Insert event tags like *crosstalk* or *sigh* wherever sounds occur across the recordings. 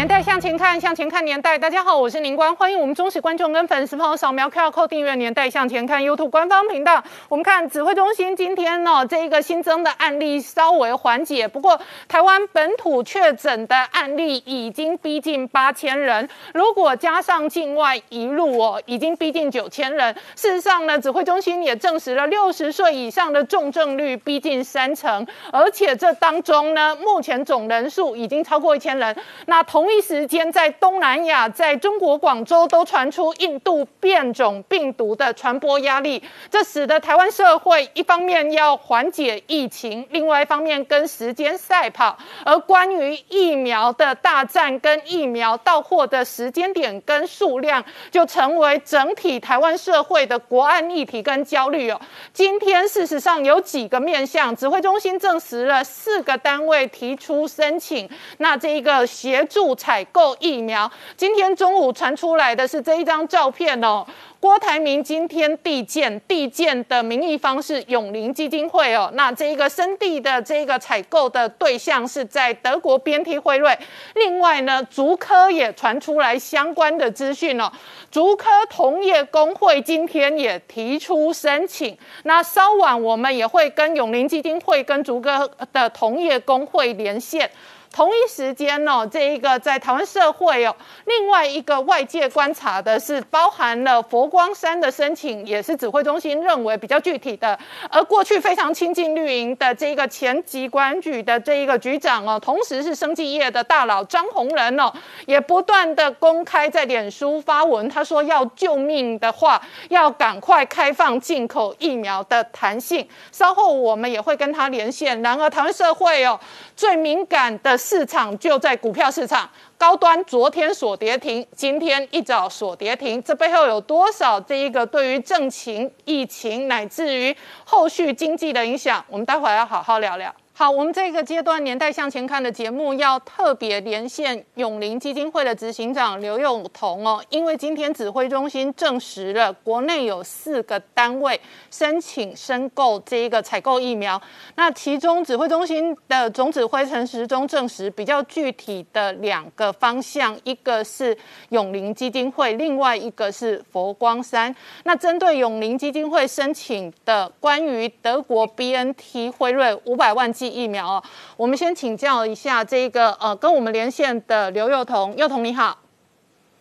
年代向前看，向前看年代。大家好，我是宁官，欢迎我们忠实观众跟粉丝朋友扫描 QR Code 订阅《年代向前看》YouTube 官方频道。我们看指挥中心今天呢，这一个新增的案例稍微缓解，不过台湾本土确诊的案例已经逼近八千人，如果加上境外一路哦，已经逼近九千人。事实上呢，指挥中心也证实了六十岁以上的重症率逼近三成，而且这当中呢，目前总人数已经超过一千人。那同一时间，在东南亚，在中国广州都传出印度变种病毒的传播压力，这使得台湾社会一方面要缓解疫情，另外一方面跟时间赛跑。而关于疫苗的大战跟疫苗到货的时间点跟数量，就成为整体台湾社会的国安议题跟焦虑哦。今天事实上有几个面向，指挥中心证实了四个单位提出申请，那这一个协助。采购疫苗，今天中午传出来的是这一张照片哦。郭台铭今天递件，递件的名义方是永林基金会哦。那这一个生地的这个采购的对象是在德国 BNT 辉瑞。另外呢，竹科也传出来相关的资讯哦。竹科同业工会今天也提出申请。那稍晚我们也会跟永林基金会跟竹科的同业工会连线。同一时间呢，这一个在台湾社会哦，另外一个外界观察的是，包含了佛光山的申请，也是指挥中心认为比较具体的。而过去非常亲近绿营的这一个前疾管局的这一个局长哦，同时是生技业的大佬张宏仁哦，也不断的公开在脸书发文，他说要救命的话，要赶快开放进口疫苗的弹性。稍后我们也会跟他连线。然而台湾社会哦，最敏感的。市场就在股票市场，高端昨天所跌停，今天一早所跌停，这背后有多少这一个对于政情、疫情乃至于后续经济的影响？我们待会儿要好好聊聊。好，我们这个阶段年代向前看的节目要特别连线永林基金会的执行长刘永彤哦，因为今天指挥中心证实了国内有四个单位申请申购这一个采购疫苗，那其中指挥中心的总指挥陈时中证实比较具体的两个方向，一个是永林基金会，另外一个是佛光山。那针对永林基金会申请的关于德国 B N T 辉瑞五百万剂。疫苗哦，我们先请教一下这个呃，跟我们连线的刘幼彤，幼彤你好，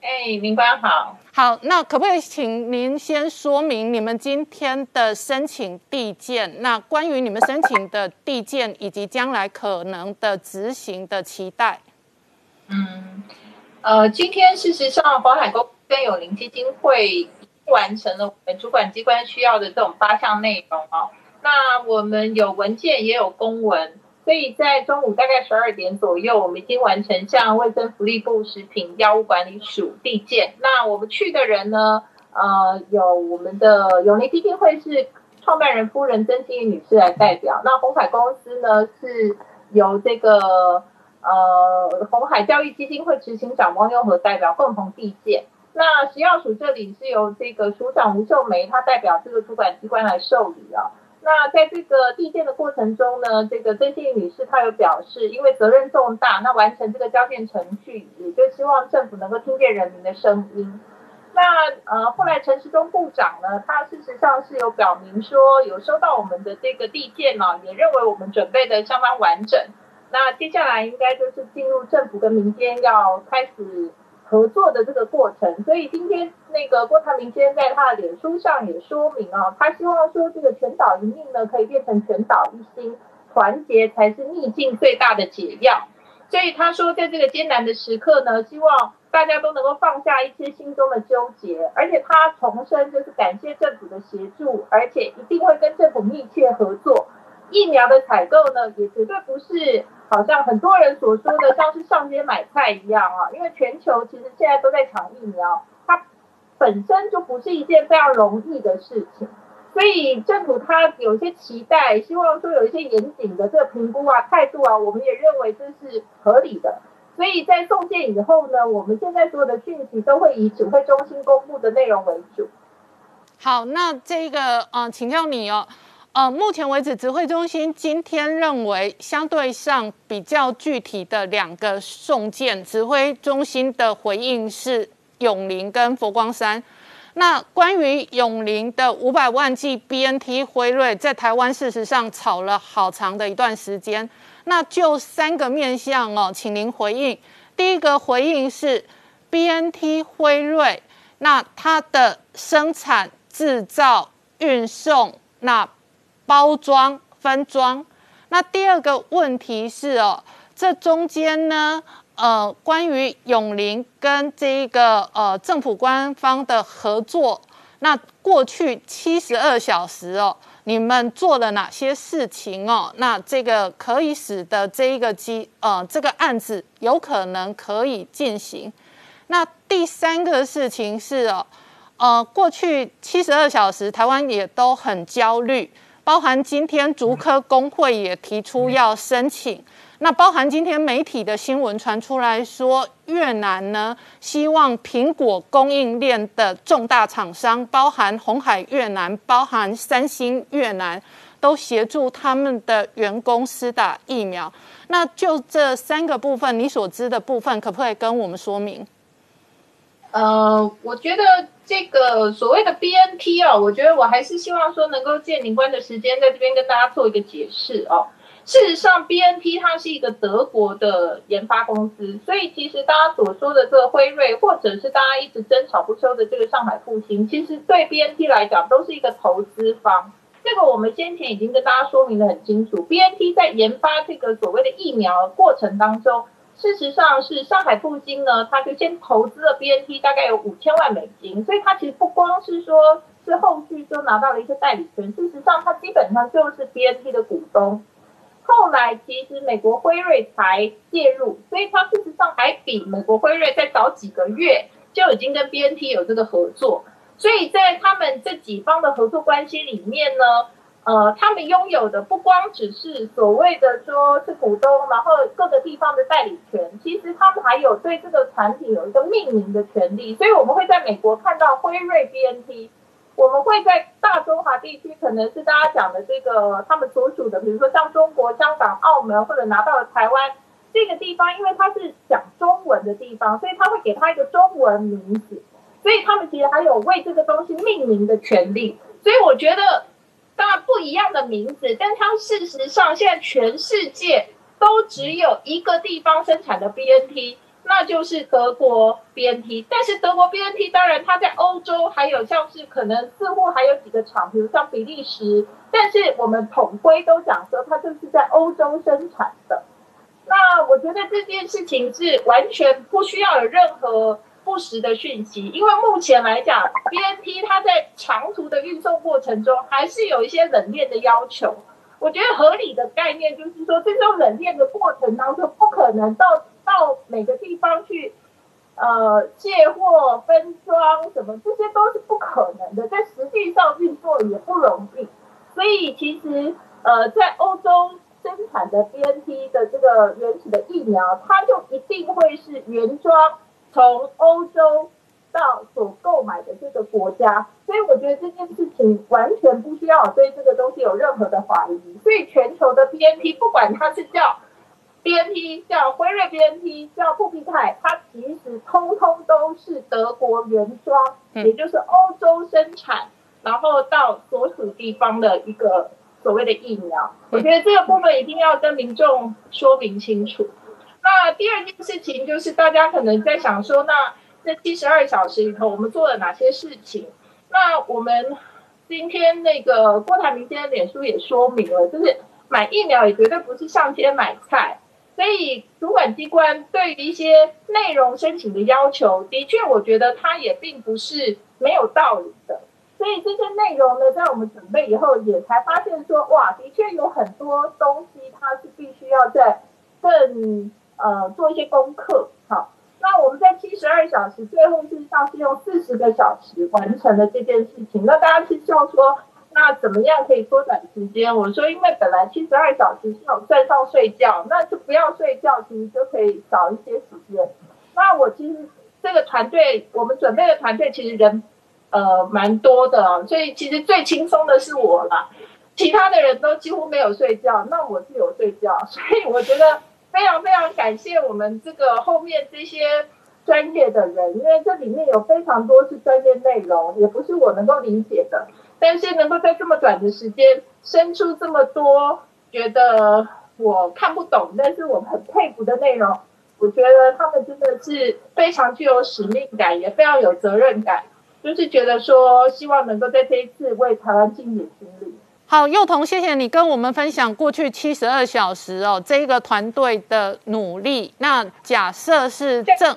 哎，明官好，好，那可不可以请您先说明你们今天的申请递件？那关于你们申请的递件以及将来可能的执行的期待？嗯，呃，今天事实上，华海公跟永林基金会完成了我们主管机关需要的这种八项内容哦。那我们有文件也有公文，所以在中午大概十二点左右，我们已经完成向卫生福利部食品药物管理署递件。那我们去的人呢，呃，有我们的永利基金会是创办人夫人曾心怡女士来代表。那红海公司呢，是由这个呃红海教育基金会执行长汪佑和代表共同递件。那食药署这里是由这个署长吴秀梅，她代表这个主管机关来受理啊。那在这个递件的过程中呢，这个曾静女士她有表示，因为责任重大，那完成这个交件程序，也就希望政府能够听见人民的声音。那呃，后来陈时中部长呢，他事实上是有表明说，有收到我们的这个递件呢，也认为我们准备的相当完整。那接下来应该就是进入政府跟民间要开始。合作的这个过程，所以今天那个郭台铭先生在他的脸书上也说明啊，他希望说这个全岛一命呢可以变成全岛一心，团结才是逆境最大的解药。所以他说，在这个艰难的时刻呢，希望大家都能够放下一些心中的纠结，而且他重申就是感谢政府的协助，而且一定会跟政府密切合作。疫苗的采购呢，也绝对不是。好像很多人所说的，像是上街买菜一样啊，因为全球其实现在都在抢疫苗，它本身就不是一件非常容易的事情。所以政府他有些期待，希望说有一些严谨的这个评估啊、态度啊，我们也认为这是合理的。所以在送件以后呢，我们现在所有的讯息都会以指挥中心公布的内容为主。好，那这个呃，请教你哦，呃，目前为止指挥中心今天认为相对上比较具体的两个送件，指挥中心的回应是永林跟佛光山。那关于永林的五百万剂 BNT 辉瑞，在台湾事实上炒了好长的一段时间。那就三个面向哦，请您回应。第一个回应是 BNT 辉瑞，那它的生产、制造、运送、那包装、分装。那第二个问题是哦，这中间呢？呃，关于永林跟这一个呃政府官方的合作，那过去七十二小时哦，你们做了哪些事情哦？那这个可以使得这一个机呃这个案子有可能可以进行。那第三个事情是哦，呃，过去七十二小时台湾也都很焦虑，包含今天竹科工会也提出要申请。那包含今天媒体的新闻传出来说，越南呢希望苹果供应链的重大厂商，包含红海越南、包含三星越南，都协助他们的员工施打疫苗。那就这三个部分，你所知的部分，可不可以跟我们说明？呃，我觉得这个所谓的 BNT 哦，我觉得我还是希望说能够借您官的时间，在这边跟大家做一个解释哦。事实上，B N T 它是一个德国的研发公司，所以其实大家所说的这个辉瑞，或者是大家一直争吵不休的这个上海复兴，其实对 B N T 来讲都是一个投资方。这个我们先前已经跟大家说明的很清楚，B N T 在研发这个所谓的疫苗过程当中，事实上是上海复兴呢，它就先投资了 B N T 大概有五千万美金，所以它其实不光是说是后续就拿到了一些代理权，事实上它基本上就是 B N T 的股东。后来其实美国辉瑞才介入，所以它事实上还比美国辉瑞再早几个月就已经跟 B N T 有这个合作。所以在他们这几方的合作关系里面呢，呃，他们拥有的不光只是所谓的说是股东，然后各个地方的代理权，其实他们还有对这个产品有一个命名的权利。所以我们会在美国看到辉瑞 B N T。我们会在大中华地区，可能是大家讲的这个他们所属的，比如说像中国香港、澳门，或者拿到了台湾这个地方，因为它是讲中文的地方，所以他会给它一个中文名字，所以他们其实还有为这个东西命名的权利。所以我觉得，当然不一样的名字，但它事实上现在全世界都只有一个地方生产的 BNT。那就是德国 BNT，但是德国 BNT 当然它在欧洲还有像是可能似乎还有几个厂，比如像比利时，但是我们统归都讲说它就是在欧洲生产的。那我觉得这件事情是完全不需要有任何不实的讯息，因为目前来讲，BNT 它在长途的运送过程中还是有一些冷链的要求。我觉得合理的概念就是说，这种冷链的过程当中不可能到。到每个地方去，呃，卸货、分装什么，这些都是不可能的，在实际上运作也不容易。所以其实，呃，在欧洲生产的 BNT 的这个原始的疫苗，它就一定会是原装从欧洲到所购买的这个国家。所以我觉得这件事情完全不需要对这个东西有任何的怀疑。所以全球的 BNT，不管它是叫。B N T 叫辉瑞，B N T 叫布必泰，它其实通通都是德国原装，也就是欧洲生产，然后到所属地方的一个所谓的疫苗。我觉得这个部分一定要跟民众说明清楚。那第二件事情就是，大家可能在想说，那这七十二小时里头，我们做了哪些事情？那我们今天那个郭台铭先生脸书也说明了，就是买疫苗也绝对不是上街买菜。所以主管机关对于一些内容申请的要求，的确，我觉得它也并不是没有道理的。所以这些内容呢，在我们准备以后，也才发现说，哇，的确有很多东西它是必须要在更呃做一些功课。好，那我们在七十二小时，最后事实上是用四十个小时完成了这件事情。那大家是笑说，那怎么样可以缩短时间？我说，因为本来七十二小时是有算上睡觉，那就不要睡觉，其实就可以少一些时间。那我其实这个团队，我们准备的团队其实人呃蛮多的，所以其实最轻松的是我了，其他的人都几乎没有睡觉，那我是有睡觉，所以我觉得非常非常感谢我们这个后面这些专业的人，因为这里面有非常多是专业内容，也不是我能够理解的。但是能够在这么短的时间生出这么多觉得我看不懂，但是我很佩服的内容，我觉得他们真的是非常具有使命感，也非常有责任感，就是觉得说希望能够在这一次为台湾尽点心力。好，幼童，谢谢你跟我们分享过去七十二小时哦，这个团队的努力。那假设是政，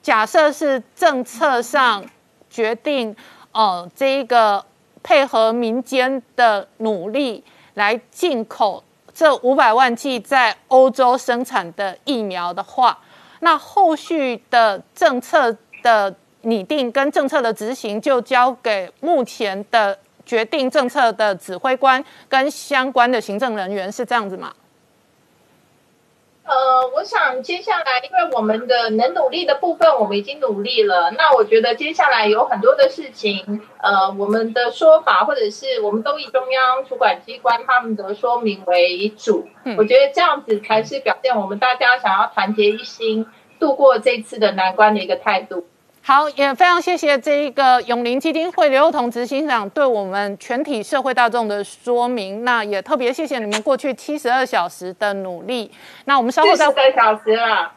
假设是政策上决定哦，这一个。配合民间的努力来进口这五百万剂在欧洲生产的疫苗的话，那后续的政策的拟定跟政策的执行就交给目前的决定政策的指挥官跟相关的行政人员，是这样子吗？呃，我想接下来，因为我们的能努力的部分，我们已经努力了。那我觉得接下来有很多的事情，呃，我们的说法或者是我们都以中央主管机关他们的说明为主。我觉得这样子才是表现我们大家想要团结一心度过这次的难关的一个态度。好，也非常谢谢这一个永林基金会刘幼彤执行长对我们全体社会大众的说明。那也特别谢谢你们过去七十二小时的努力。那我们稍后再。四个小时了。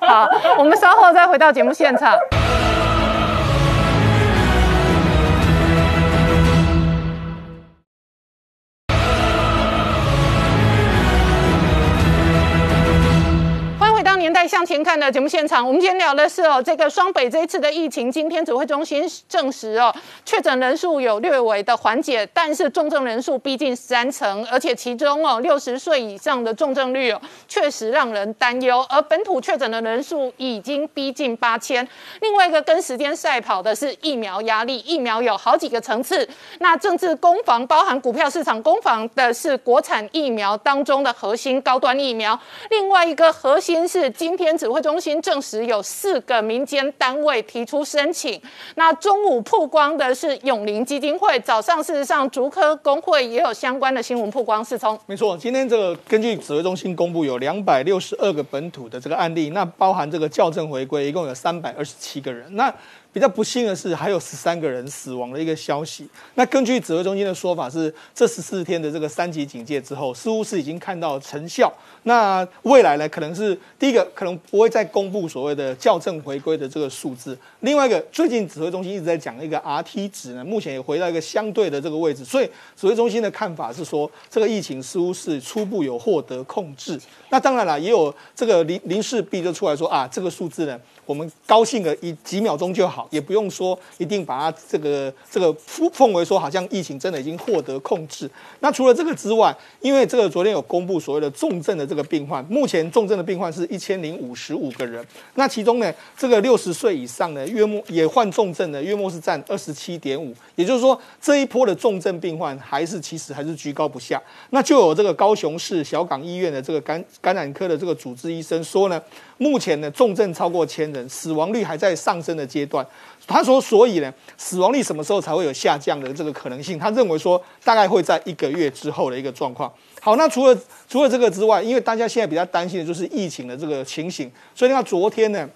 好，我们稍后再回到节目现场。向前看的节目现场，我们今天聊的是哦，这个双北这一次的疫情，今天指挥中心证实哦，确诊人数有略微的缓解，但是重症人数逼近三成，而且其中哦，六十岁以上的重症率哦，确实让人担忧。而本土确诊的人数已经逼近八千。另外一个跟时间赛跑的是疫苗压力，疫苗有好几个层次。那政治攻防包含股票市场攻防的是国产疫苗当中的核心高端疫苗，另外一个核心是。今天指挥中心证实有四个民间单位提出申请。那中午曝光的是永林基金会，早上事实上竹科工会也有相关的新闻曝光。是从没错，今天这个根据指挥中心公布有两百六十二个本土的这个案例，那包含这个校正回归，一共有三百二十七个人。那比较不幸的是，还有十三个人死亡的一个消息。那根据指挥中心的说法是，这十四天的这个三级警戒之后，似乎是已经看到成效。那未来呢，可能是第一个，可能不会再公布所谓的校正回归的这个数字。另外一个，最近指挥中心一直在讲一个 RT 值呢，目前也回到一个相对的这个位置。所以指挥中心的看法是说，这个疫情似乎是初步有获得控制。那当然了，也有这个林林世璧就出来说啊，这个数字呢。我们高兴个一几秒钟就好，也不用说一定把它这个这个奉为说好像疫情真的已经获得控制。那除了这个之外，因为这个昨天有公布所谓的重症的这个病患，目前重症的病患是一千零五十五个人。那其中呢，这个六十岁以上的月末也患重症的月末是占二十七点五，也就是说这一波的重症病患还是其实还是居高不下。那就有这个高雄市小港医院的这个感感染科的这个主治医生说呢。目前呢，重症超过千人，死亡率还在上升的阶段。他说，所以呢，死亡率什么时候才会有下降的这个可能性？他认为说，大概会在一个月之后的一个状况。好，那除了除了这个之外，因为大家现在比较担心的就是疫情的这个情形，所以你看昨天呢，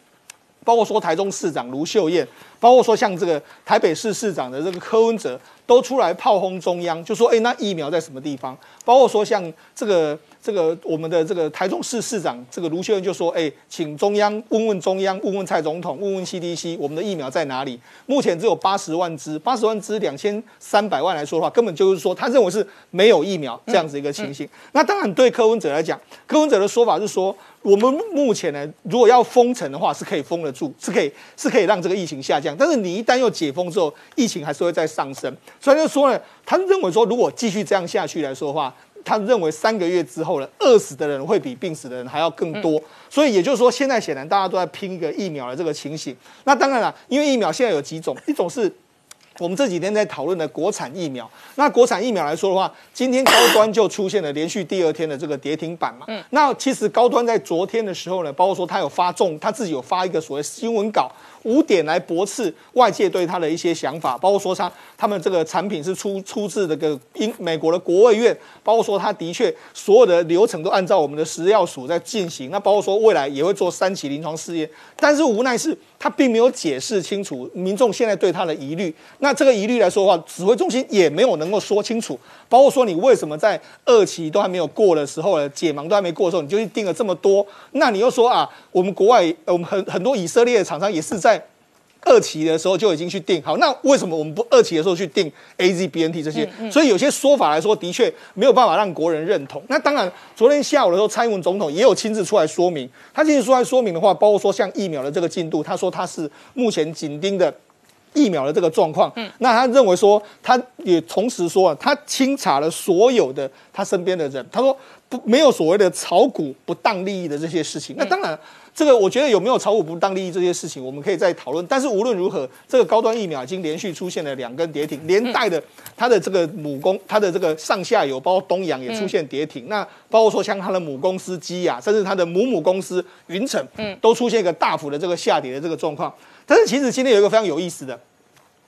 包括说台中市长卢秀燕，包括说像这个台北市市长的这个柯文哲，都出来炮轰中央，就说，哎，那疫苗在什么地方？包括说像这个。这个我们的这个台中市市长这个卢秀燕就说：“哎，请中央问问中央，问问蔡总统，问问 CDC，我们的疫苗在哪里？目前只有八十万支，八十万支两千三百万来说的话，根本就是说他认为是没有疫苗这样子一个情形。那当然对柯文哲来讲，柯文哲的说法是说，我们目前呢，如果要封城的话，是可以封得住，是可以是可以让这个疫情下降。但是你一旦又解封之后，疫情还是会再上升。所以就说呢，他认为说，如果继续这样下去来说的话。”他认为三个月之后呢，饿死的人会比病死的人还要更多，所以也就是说，现在显然大家都在拼一个疫苗的这个情形。那当然了，因为疫苗现在有几种，一种是我们这几天在讨论的国产疫苗，那国产疫苗来说的话，今天高端就出现了连续第二天的这个跌停板嘛。嗯。那其实高端在昨天的时候呢，包括说他有发重，他自己有发一个所谓新闻稿。五点来驳斥外界对他的一些想法，包括说他他们这个产品是出出自这个英美国的国卫院，包括说他的确所有的流程都按照我们的食药署在进行，那包括说未来也会做三期临床试验，但是无奈是他并没有解释清楚民众现在对他的疑虑，那这个疑虑来说的话，指挥中心也没有能够说清楚，包括说你为什么在二期都还没有过的时候呢，解盲都还没过的时候，你就去定了这么多，那你又说啊，我们国外我们很很多以色列的厂商也是在。二期的时候就已经去定好，那为什么我们不二期的时候去定 A Z B N T 这些？所以有些说法来说，的确没有办法让国人认同。那当然，昨天下午的时候，蔡英文总统也有亲自出来说明。他亲自出来说明的话，包括说像疫苗的这个进度，他说他是目前紧盯的疫苗的这个状况。嗯，那他认为说，他也同时说啊，他清查了所有的他身边的人，他说不没有所谓的炒股不当利益的这些事情。那当然。这个我觉得有没有炒股不当利益这些事情，我们可以再讨论。但是无论如何，这个高端疫苗已经连续出现了两根跌停，连带的它的这个母公，它的这个上下游，包括东阳也出现跌停。那包括说像它的母公司基亚，甚至它的母母公司云城，嗯，都出现一个大幅的这个下跌的这个状况。但是其实今天有一个非常有意思的，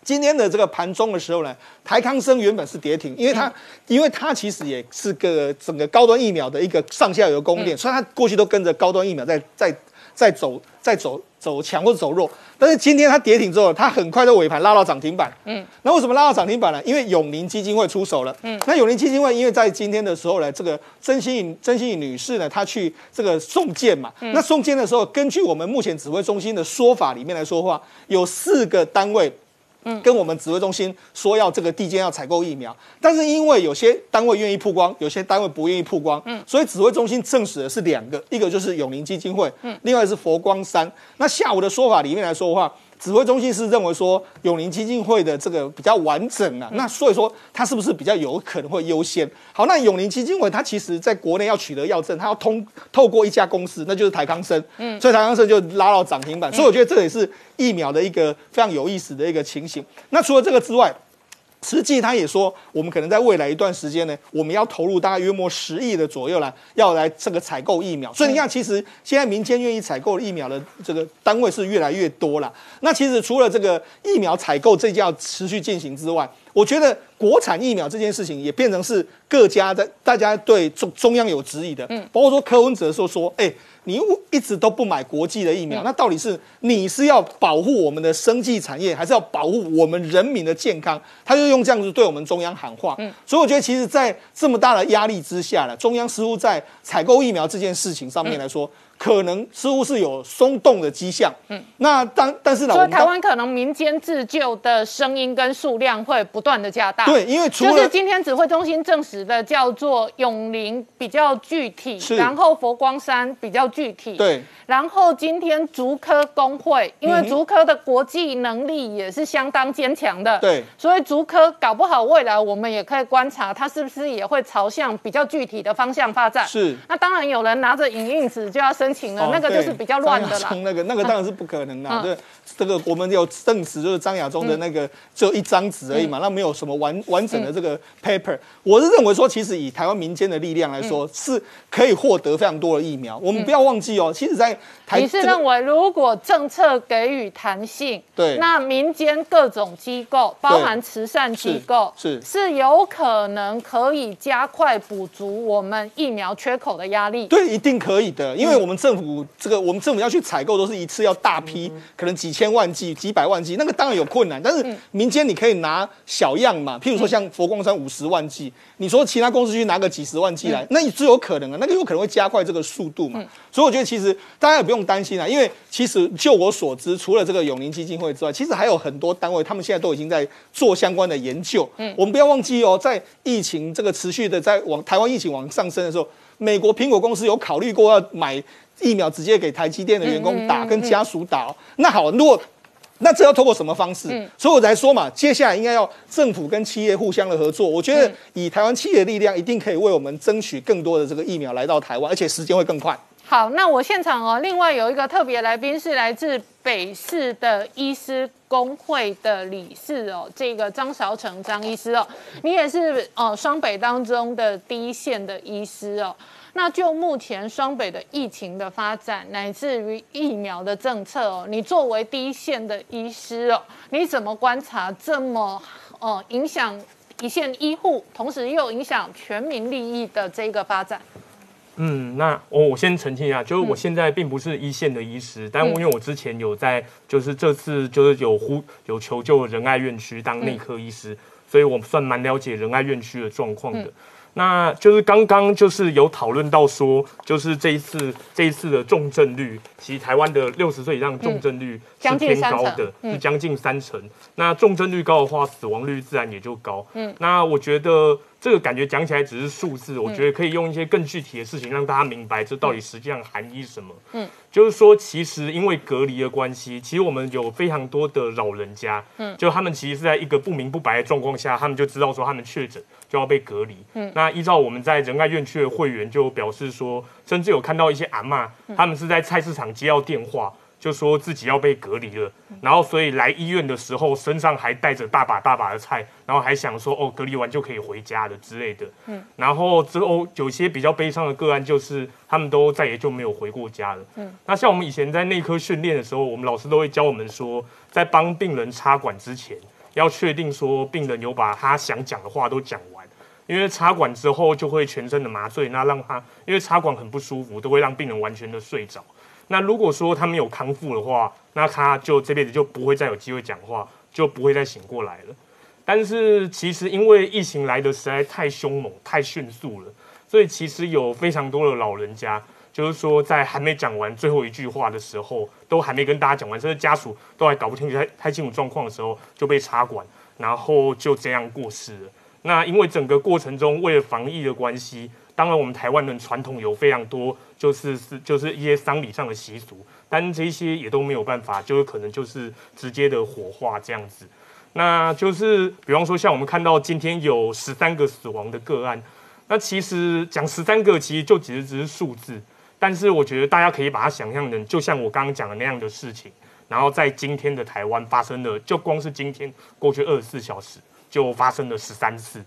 今天的这个盘中的时候呢，台康生原本是跌停，因为它因为它其实也是个整个高端疫苗的一个上下游供应链，所以它过去都跟着高端疫苗在在。再走再走走强或者走弱，但是今天它跌停之后，它很快的尾盘拉到涨停板。嗯，那为什么拉到涨停板呢？因为永宁基金会出手了。嗯，那永宁基金会因为在今天的时候呢，这个曾心颖曾心颖女士呢，她去这个送件嘛。那送件的时候，根据我们目前指挥中心的说法里面来说话，有四个单位。嗯，跟我们指挥中心说要这个地间要采购疫苗，但是因为有些单位愿意曝光，有些单位不愿意曝光，嗯，所以指挥中心证实的是两个，一个就是永宁基金会，嗯，另外是佛光山。那下午的说法里面来说的话。指挥中心是认为说永宁基金会的这个比较完整啊，那所以说它是不是比较有可能会优先？好，那永宁基金会它其实在国内要取得药证，它要通透过一家公司，那就是台康生，嗯，所以台康生就拉到涨停板，所以我觉得这也是疫苗的一个非常有意思的一个情形。那除了这个之外，实际他也说，我们可能在未来一段时间呢，我们要投入大概约莫十亿的左右来，要来这个采购疫苗。所以你看，其实现在民间愿意采购疫苗的这个单位是越来越多了。那其实除了这个疫苗采购这件要持续进行之外，我觉得国产疫苗这件事情也变成是各家的大家对中中央有质疑的。嗯，包括说柯文哲说说，哎。你一直都不买国际的疫苗，那到底是你是要保护我们的生计产业，还是要保护我们人民的健康？他就用这样子对我们中央喊话。嗯，所以我觉得，其实，在这么大的压力之下呢，中央似乎在采购疫苗这件事情上面来说。可能似乎是有松动的迹象，嗯，那当但是呢，所以台湾可能民间自救的声音跟数量会不断的加大，对，因为就是今天指挥中心证实的叫做永陵比较具体，然后佛光山比较具体，对，然后今天竹科工会，因为竹科的国际能力也是相当坚强的，对，所以竹科搞不好未来我们也可以观察它是不是也会朝向比较具体的方向发展，是，那当然有人拿着影印纸就要申。请了，那个就是比较乱的啦。那个那个当然是不可能的。对，这个我们有证实，就是张亚中的那个只有一张纸而已嘛，那没有什么完完整的这个 paper。我是认为说，其实以台湾民间的力量来说，是可以获得非常多的疫苗。我们不要忘记哦，其实，在台你是认为如果政策给予弹性，对，那民间各种机构，包含慈善机构，是是有可能可以加快补足我们疫苗缺口的压力。对，一定可以的，因为我们。政府这个，我们政府要去采购，都是一次要大批，可能几千万剂、几百万剂，那个当然有困难。但是民间你可以拿小样嘛，譬如说像佛光山五十万剂，你说其他公司去拿个几十万剂来，那也是有可能啊，那个有可能会加快这个速度嘛。所以我觉得其实大家也不用担心啊，因为其实就我所知，除了这个永宁基金会之外，其实还有很多单位，他们现在都已经在做相关的研究。嗯，我们不要忘记哦，在疫情这个持续的在往台湾疫情往上升的时候，美国苹果公司有考虑过要买。疫苗直接给台积电的员工打，跟家属打。那好，如果那这要透过什么方式？所以我才说嘛，接下来应该要政府跟企业互相的合作。我觉得以台湾企业的力量，一定可以为我们争取更多的这个疫苗来到台湾，而且时间会更快。好，那我现场哦，另外有一个特别来宾是来自北市的医师工会的理事哦，这个张韶成张医师哦，你也是哦双北当中的第一线的医师哦。那就目前双北的疫情的发展，乃至于疫苗的政策哦，你作为第一线的医师哦，你怎么观察这么哦影响一线医护，同时又影响全民利益的这个发展？嗯，那我我先澄清一下，就是我现在并不是一线的医师，但因为我之前有在，就是这次就是有呼有求救仁爱院区当内科医师，所以我算蛮了解仁爱院区的状况的。那就是刚刚就是有讨论到说，就是这一次这一次的重症率，其实台湾的六十岁以上重症率是偏高的，是将近三成。那重症率高的话，死亡率自然也就高。嗯，那我觉得。这个感觉讲起来只是数字，我觉得可以用一些更具体的事情让大家明白这到底实际上含义什么。嗯，就是说，其实因为隔离的关系，其实我们有非常多的老人家，嗯，就他们其实是在一个不明不白的状况下，他们就知道说他们确诊就要被隔离。嗯，那依照我们在仁爱院区的会员就表示说，甚至有看到一些阿妈，他们是在菜市场接到电话。就说自己要被隔离了，然后所以来医院的时候身上还带着大把大把的菜，然后还想说哦隔离完就可以回家了之类的。嗯，然后之后有些比较悲伤的个案就是他们都再也就没有回过家了。嗯，那像我们以前在内科训练的时候，我们老师都会教我们说，在帮病人插管之前，要确定说病人有把他想讲的话都讲完，因为插管之后就会全身的麻醉，那让他因为插管很不舒服，都会让病人完全的睡着。那如果说他没有康复的话，那他就这辈子就不会再有机会讲话，就不会再醒过来了。但是其实因为疫情来的实在太凶猛、太迅速了，所以其实有非常多的老人家，就是说在还没讲完最后一句话的时候，都还没跟大家讲完，甚至家属都还搞不清楚太太清楚状况的时候，就被插管，然后就这样过世了。那因为整个过程中为了防疫的关系。当然，我们台湾人传统有非常多，就是是就是一些丧礼上的习俗，但这些也都没有办法，就是可能就是直接的火化这样子。那就是比方说，像我们看到今天有十三个死亡的个案，那其实讲十三个，其实就其实只是数字，但是我觉得大家可以把它想象成，就像我刚刚讲的那样的事情，然后在今天的台湾发生的，就光是今天过去二十四小时就发生了十三次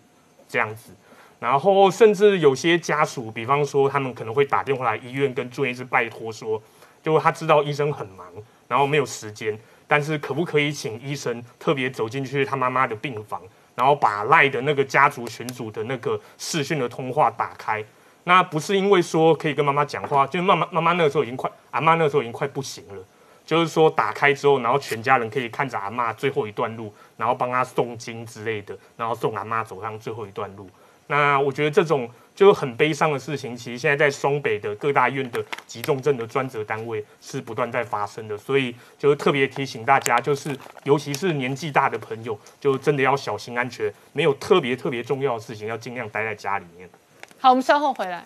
这样子。然后甚至有些家属，比方说他们可能会打电话来医院跟住院医师拜托说，就他知道医生很忙，然后没有时间，但是可不可以请医生特别走进去他妈妈的病房，然后把赖的那个家族群组的那个视讯的通话打开？那不是因为说可以跟妈妈讲话，就是妈妈妈妈那个时候已经快，阿妈那个时候已经快不行了，就是说打开之后，然后全家人可以看着阿妈最后一段路，然后帮他诵经之类的，然后送阿妈走上最后一段路。那我觉得这种就很悲伤的事情，其实现在在双北的各大院的急重症的专责单位是不断在发生的，所以就特别提醒大家，就是尤其是年纪大的朋友，就真的要小心安全，没有特别特别重要的事情，要尽量待在家里面。好，我们稍后回来。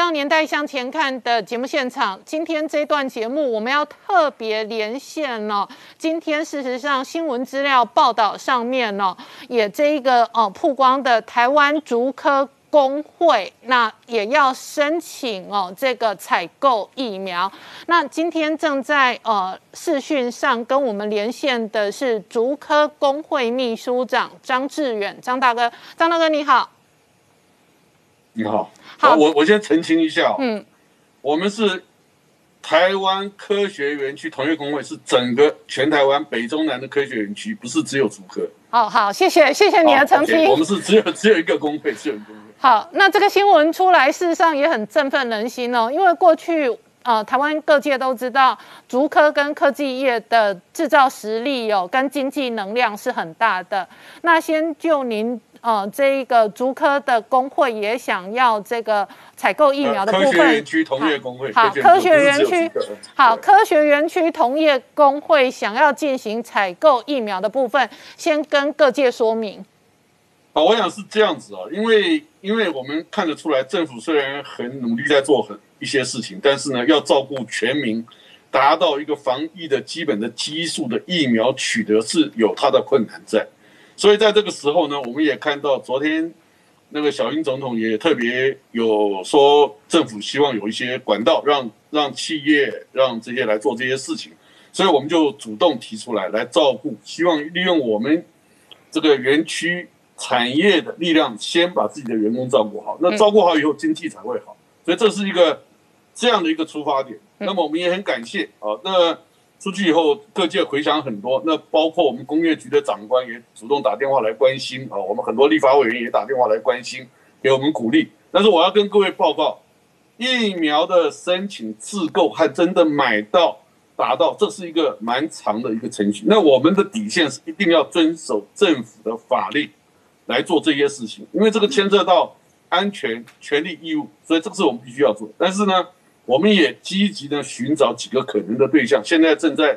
到年代向前看的节目现场，今天这段节目我们要特别连线了。今天事实上新闻资料报道上面呢，也这一个哦曝光的台湾竹科工会，那也要申请哦这个采购疫苗。那今天正在呃视讯上跟我们连线的是竹科工会秘书长张志远，张大哥，张大哥你好。你好，好，我我先澄清一下，嗯，我们是台湾科学园区同业工会，是整个全台湾北中南的科学园区，不是只有竹科。好好，谢谢谢谢你的澄清。我们是只有只有一个工会，只有一个工会。好，那这个新闻出来，事实上也很振奋人心哦，因为过去呃，台湾各界都知道，竹科跟科技业的制造实力有跟经济能量是很大的。那先就您。呃，这一个竹科的工会也想要这个采购疫苗的部分。科学园区同业工会。好，科学园区。好，科学园区同业工会想要进行采购疫苗的部分，先跟各界说明。好，我想是这样子啊，因为因为我们看得出来，政府虽然很努力在做很一些事情，但是呢，要照顾全民达到一个防疫的基本的基数的疫苗取得是有它的困难在，所以在这个时候呢，我们也看到昨天那个小英总统也特别有说，政府希望有一些管道让让企业让这些来做这些事情，所以我们就主动提出来来照顾，希望利用我们这个园区产业的力量，先把自己的员工照顾好，那照顾好以后经济才会好，所以这是一个这样的一个出发点。那么我们也很感谢啊，那出去以后各界回响很多，那包括我们工业局的长官也主动打电话来关心啊，我们很多立法委员也打电话来关心，给我们鼓励。但是我要跟各位报告，疫苗的申请自购和真的买到达到，这是一个蛮长的一个程序。那我们的底线是一定要遵守政府的法律来做这些事情，因为这个牵涉到安全、权利、义务，所以这个是我们必须要做。但是呢。我们也积极的寻找几个可能的对象，现在正在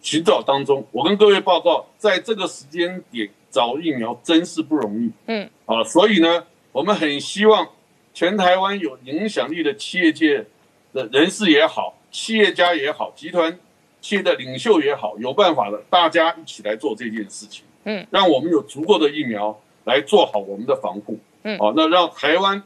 寻找当中。我跟各位报告，在这个时间点找疫苗真是不容易。嗯，啊，所以呢，我们很希望全台湾有影响力的企业界的人士也好，企业家也好，集团企业的领袖也好，有办法的，大家一起来做这件事情。嗯，让我们有足够的疫苗来做好我们的防护。嗯，好，那让台湾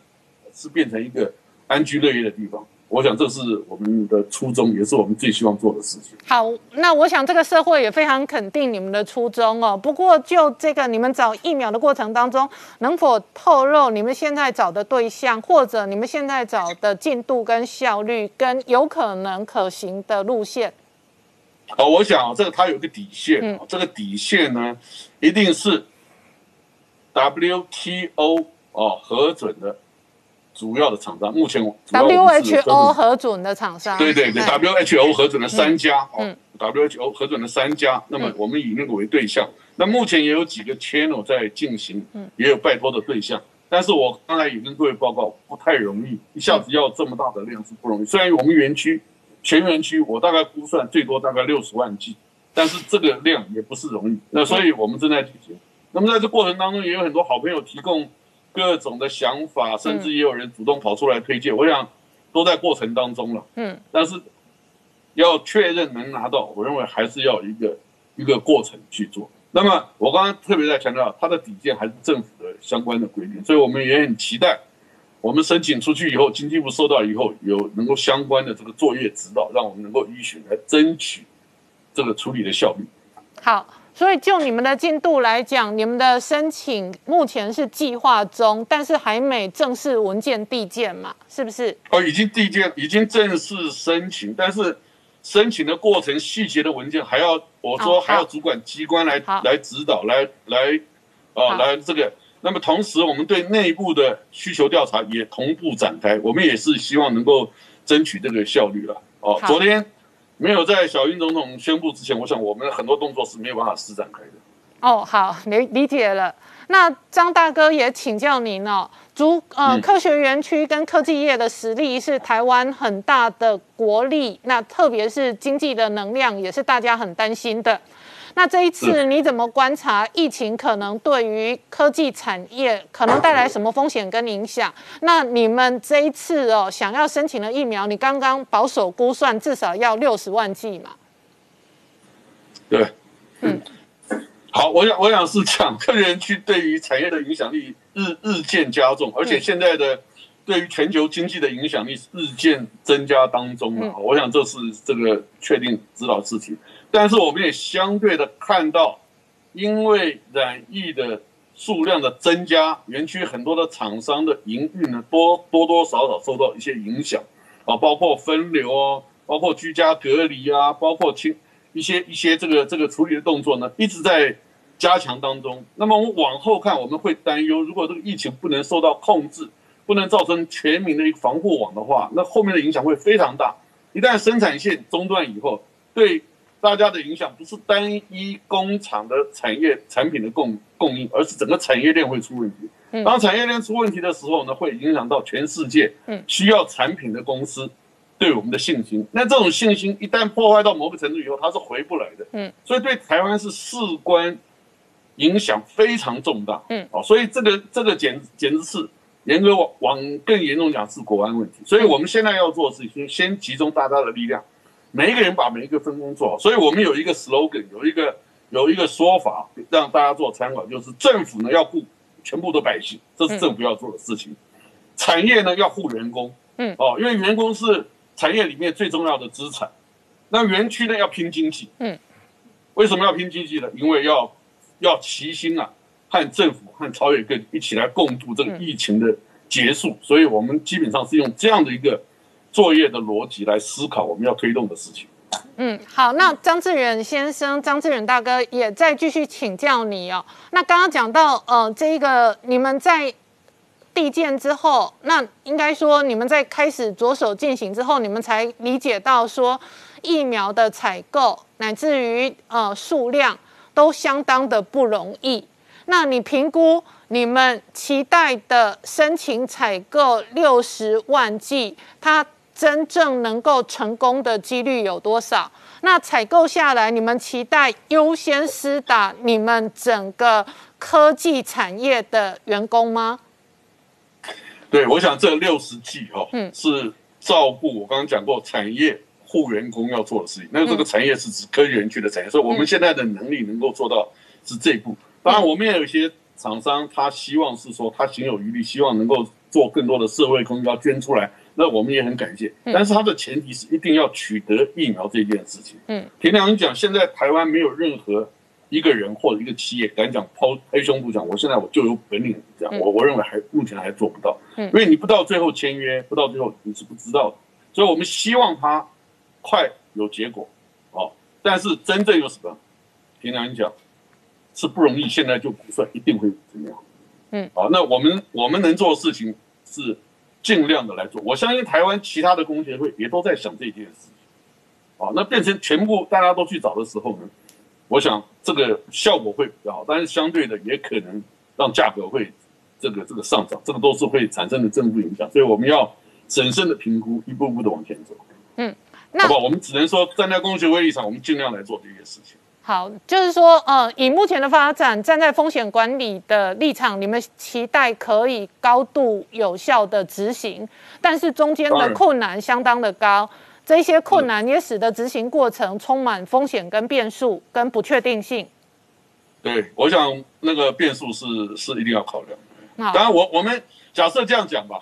是变成一个安居乐业的地方。我想这是我们的初衷，也是我们最希望做的事情。好，那我想这个社会也非常肯定你们的初衷哦。不过就这个你们找疫苗的过程当中，能否透露你们现在找的对象，或者你们现在找的进度跟效率，跟有可能可行的路线？哦，我想这个它有个底线，这个底线呢，一定是 WTO 哦核准的。主要的厂商目前 WHO 核准的厂商，对对对，WHO 核准的三家哦，WHO 核准的三家，那么我们以那个为对象，那目前也有几个 channel 在进行，也有拜托的对象，但是我刚才也跟各位报告，不太容易，一下子要这么大的量是不容易。虽然我们园区全园区我大概估算最多大概六十万剂，但是这个量也不是容易，那所以我们正在进行。那么在这过程当中，也有很多好朋友提供。各种的想法，甚至也有人主动跑出来推荐，我想都在过程当中了。嗯，但是要确认能拿到，我认为还是要一个一个过程去做。那么我刚刚特别在强调，它的底线还是政府的相关的规定，所以我们也很期待，我们申请出去以后，经济部收到以后，有能够相关的这个作业指导，让我们能够依循来争取这个处理的效率。好。所以就你们的进度来讲，你们的申请目前是计划中，但是还没正式文件递件嘛？是不是？哦，已经递件，已经正式申请，但是申请的过程细节的文件还要，我说还要主管机关来来指导，来来，哦，来这个。那么同时，我们对内部的需求调查也同步展开，我们也是希望能够争取这个效率了。哦，昨天。没有在小英总统宣布之前，我想我们很多动作是没有办法施展开的。哦，好，理理解了。那张大哥也请教您哦，主呃科学园区跟科技业的实力是台湾很大的国力，那特别是经济的能量也是大家很担心的。那这一次你怎么观察疫情可能对于科技产业可能带来什么风险跟影响？那你们这一次哦想要申请的疫苗，你刚刚保守估算至少要六十万剂嘛？对，嗯，好，我想我想是讲科园区对于产业的影响力日日渐加重，而且现在的对于全球经济的影响力日渐增加当中了。我想这是这个确定指导事情。但是我们也相对的看到，因为染疫的数量的增加，园区很多的厂商的营运呢，多多多少少受到一些影响，啊，包括分流哦，包括居家隔离啊，包括清一些一些这个这个处理的动作呢，一直在加强当中。那么我往后看，我们会担忧，如果这个疫情不能受到控制，不能造成全民的一个防护网的话，那后面的影响会非常大。一旦生产线中断以后，对大家的影响不是单一工厂的产业产品的供供应，而是整个产业链会出问题。当产业链出问题的时候呢，会影响到全世界需要产品的公司对我们的信心。那这种信心一旦破坏到某个程度以后，它是回不来的。嗯，所以对台湾是事关影响非常重大。嗯，哦，所以这个这个简简直是严格往更严重讲是国安问题。所以我们现在要做的事情，先集中大家的力量。每一个人把每一个分工做好。所以我们有一个 slogan，有一个有一个说法让大家做参考，就是政府呢要顾全部的百姓，这是政府要做的事情；产业呢要护员工，嗯，哦，因为员工是产业里面最重要的资产。那园区呢要拼经济，嗯，为什么要拼经济呢？因为要要齐心啊，和政府和朝野各一起来共度这个疫情的结束。所以我们基本上是用这样的一个作业的逻辑来思考我们要推动的事情。嗯，好，那张志远先生、张志远大哥也再继续请教你哦。那刚刚讲到呃，这一个你们在递件之后，那应该说你们在开始着手进行之后，你们才理解到说。疫苗的采购乃至于呃数量都相当的不容易。那你评估你们期待的申请采购六十万剂，它真正能够成功的几率有多少？那采购下来，你们期待优先施打你们整个科技产业的员工吗？对，我想这六十 G 哈，嗯，是照顾我刚刚讲过产业。护员工要做的事情，那这个产业是指科技园区的产业，所以我们现在的能力能够做到是这一步。当然，我们也有一些厂商，他希望是说他行有余力，希望能够做更多的社会公益，要捐出来，那我们也很感谢。但是它的前提是一定要取得疫苗这件事情。嗯，平常讲，现在台湾没有任何一个人或者一个企业敢讲抛黑胸脯讲，我现在我就有本领这样。我我认为还目前还做不到，因为你不到最后签约，不到最后你是不知道的。所以我们希望它。快有结果，哦，但是真正有什么？平常讲是不容易，现在就不算一定会怎么样。嗯，好，那我们我们能做的事情是尽量的来做。我相信台湾其他的工协会也都在想这件事情。啊，那变成全部大家都去找的时候呢，我想这个效果会比较好，但是相对的也可能让价格会这个这个上涨，这个都是会产生的正负影响。所以我们要审慎的评估，一步步的往前走。嗯。好不好？我们只能说站在工学会立场，我们尽量来做这些事情。好，就是说，呃，以目前的发展，站在风险管理的立场，你们期待可以高度有效的执行，但是中间的困难相当的高，这些困难也使得执行过程充满风险跟变数跟不确定性。对，我想那个变数是是一定要考量。当然，我我们假设这样讲吧。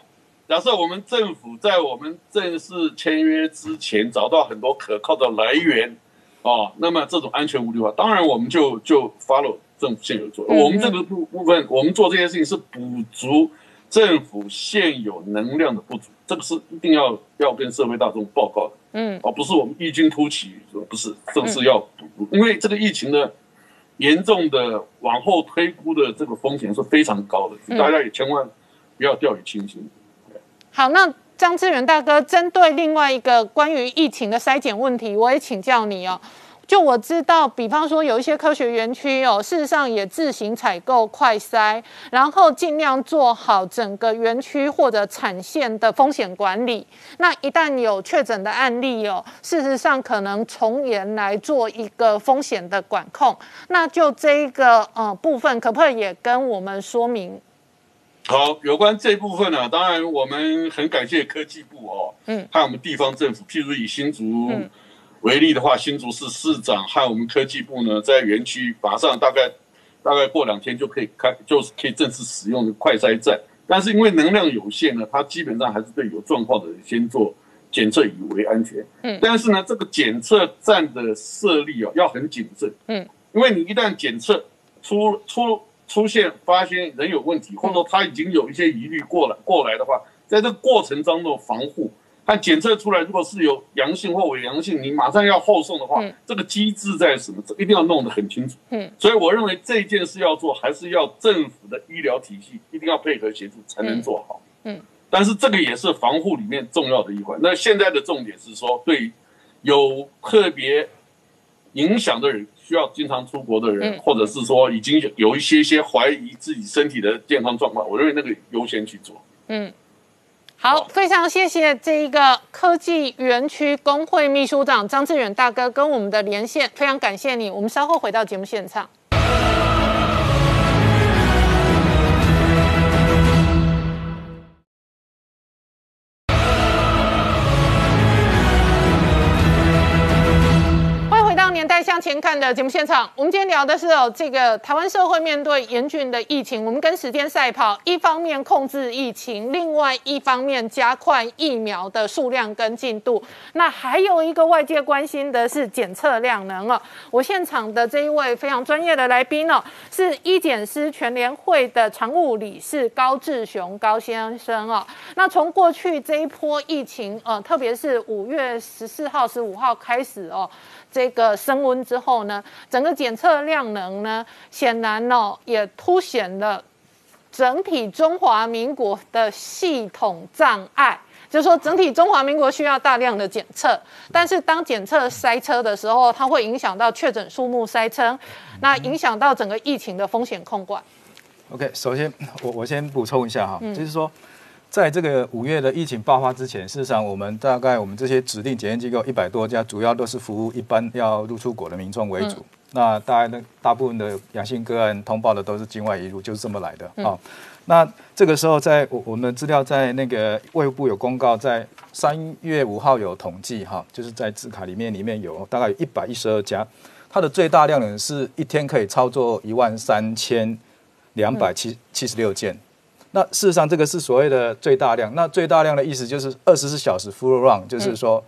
假设我们政府在我们正式签约之前找到很多可靠的来源，哦，那么这种安全无虑化，当然我们就就 follow 政府现有做。我们这个部部分，我们做这件事情是补足政府现有能量的不足，这个是一定要要跟社会大众报告的。嗯，而不是我们异军突起，不是，这个是要补，因为这个疫情的严重的往后推估的这个风险是非常高的，大家也千万不要掉以轻心。好，那张志远大哥，针对另外一个关于疫情的筛检问题，我也请教你哦。就我知道，比方说有一些科学园区哦，事实上也自行采购快筛，然后尽量做好整个园区或者产线的风险管理。那一旦有确诊的案例哦，事实上可能从严来做一个风险的管控。那就这一个呃部分，可不可以也跟我们说明？好，有关这部分呢，当然我们很感谢科技部哦，嗯，和我们地方政府，譬如以新竹为例的话，新竹市市长和我们科技部呢，在园区马上大概大概过两天就可以开，就是可以正式使用的快筛站。但是因为能量有限呢，它基本上还是对有状况的人先做检测以为安全。嗯，但是呢，这个检测站的设立哦要很谨慎。嗯，因为你一旦检测出出。出现发现人有问题，或者说他已经有一些疑虑过来过来的话，在这个过程当中防护，他检测出来如果是有阳性或伪阳性，你马上要后送的话，这个机制在什么？这一定要弄得很清楚。嗯，所以我认为这件事要做，还是要政府的医疗体系一定要配合协助才能做好。嗯，但是这个也是防护里面重要的一环。那现在的重点是说，对有特别影响的人。需要经常出国的人，或者是说已经有一些些怀疑自己身体的健康状况，我认为那个优先去做。嗯，好，非常谢谢这一个科技园区工会秘书长张志远大哥跟我们的连线，非常感谢你。我们稍后回到节目现场。年代向前看的节目现场，我们今天聊的是哦，这个台湾社会面对严峻的疫情，我们跟时间赛跑，一方面控制疫情，另外一方面加快疫苗的数量跟进度。那还有一个外界关心的是检测量能哦。我现场的这一位非常专业的来宾哦，是医检师全联会的常务理事高志雄高先生哦。那从过去这一波疫情，呃，特别是五月十四号、十五号开始哦。这个升温之后呢，整个检测量能呢，显然哦也凸显了整体中华民国的系统障碍。就是说，整体中华民国需要大量的检测，但是当检测塞车的时候，它会影响到确诊数目塞车，那影响到整个疫情的风险控管。OK，首先我我先补充一下哈，就是说。在这个五月的疫情爆发之前，事实上我们大概我们这些指定检验机构一百多家，主要都是服务一般要入出国的民众为主。那大概呢，大部分的阳性个案通报的都是境外移入，就是这么来的啊。那这个时候，在我我们的资料在那个卫部有公告，在三月五号有统计哈，就是在字卡里面里面有大概有一百一十二家，它的最大量呢是一天可以操作一万三千两百七七十六件。那事实上，这个是所谓的最大量。那最大量的意思就是二十四小时 full run，就是说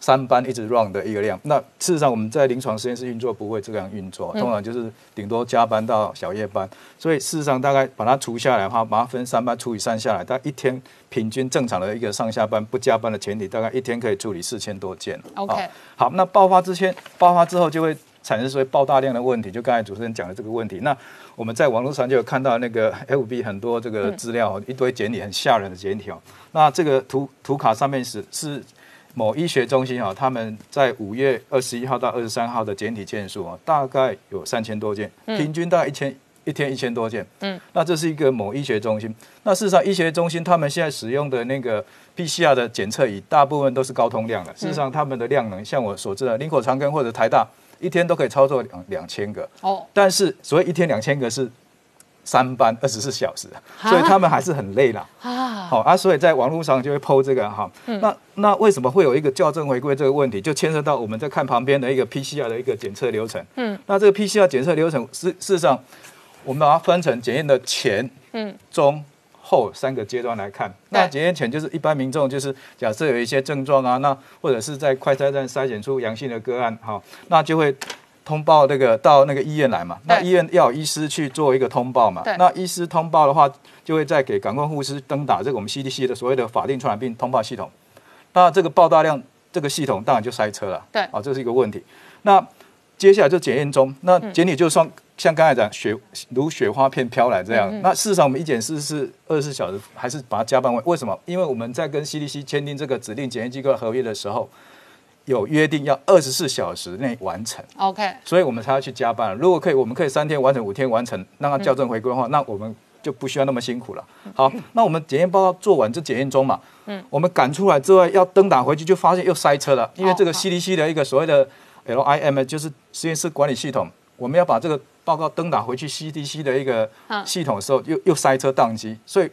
三班一直 run 的一个量。那事实上，我们在临床实验室运作不会这样运作，通常就是顶多加班到小夜班。所以事实上，大概把它除下来的话，把它分三班除以三下来，大概一天平均正常的一个上下班不加班的前提，大概一天可以处理四千多件。OK，好，那爆发之前，爆发之后就会产生所谓爆大量的问题，就刚才主持人讲的这个问题。那我们在网络上就有看到那个 FB 很多这个资料，一堆简体，很吓人的简体哦。那这个图图卡上面是是某医学中心啊，他们在五月二十一号到二十三号的简体件数啊，大概有三千多件，平均大概一千一天一千多件。嗯，那这是一个某医学中心。那事实上，医学中心他们现在使用的那个 PCR 的检测仪，大部分都是高通量的。事实上，他们的量能，像我所知的林口长庚或者台大。一天都可以操作两两千个哦，但是所谓一天两千个是三班二十四小时，所以他们还是很累啦啊。好啊，所以在网络上就会剖这个哈。那那为什么会有一个校正回归这个问题？就牵涉到我们在看旁边的一个 PCR 的一个检测流程。嗯，那这个 PCR 检测流程事事实上，我们把它分成检验的前、嗯、中。后三个阶段来看，那检验前就是一般民众，就是假设有一些症状啊，那或者是在快筛站筛选出阳性的个案，好，那就会通报那个到那个医院来嘛。那医院要医师去做一个通报嘛。那医师通报的话，就会再给感官护士登打这个我们 CDC 的所谓的法定传染病通报系统。那这个报大量这个系统当然就塞车了。对，啊，这是一个问题。那接下来就检验中，那检体就算。像刚才讲雪如雪花片飘来这样，那事实上我们一检是是二十四小时，还是把它加班为为什么？因为我们在跟 CDC 签订这个指定检验机构合约的时候，有约定要二十四小时内完成。OK，所以我们才要去加班。如果可以，我们可以三天完成，五天完成，让它校正回归的话，那我们就不需要那么辛苦了。好，那我们检验报告做完就检验中嘛。嗯，我们赶出来之后要登档回去，就发现又塞车了，因为这个 CDC 的一个所谓的 LIM 就是实验室管理系统，我们要把这个。报告登打回去 CDC 的一个系统的时候，又又塞车宕机，所以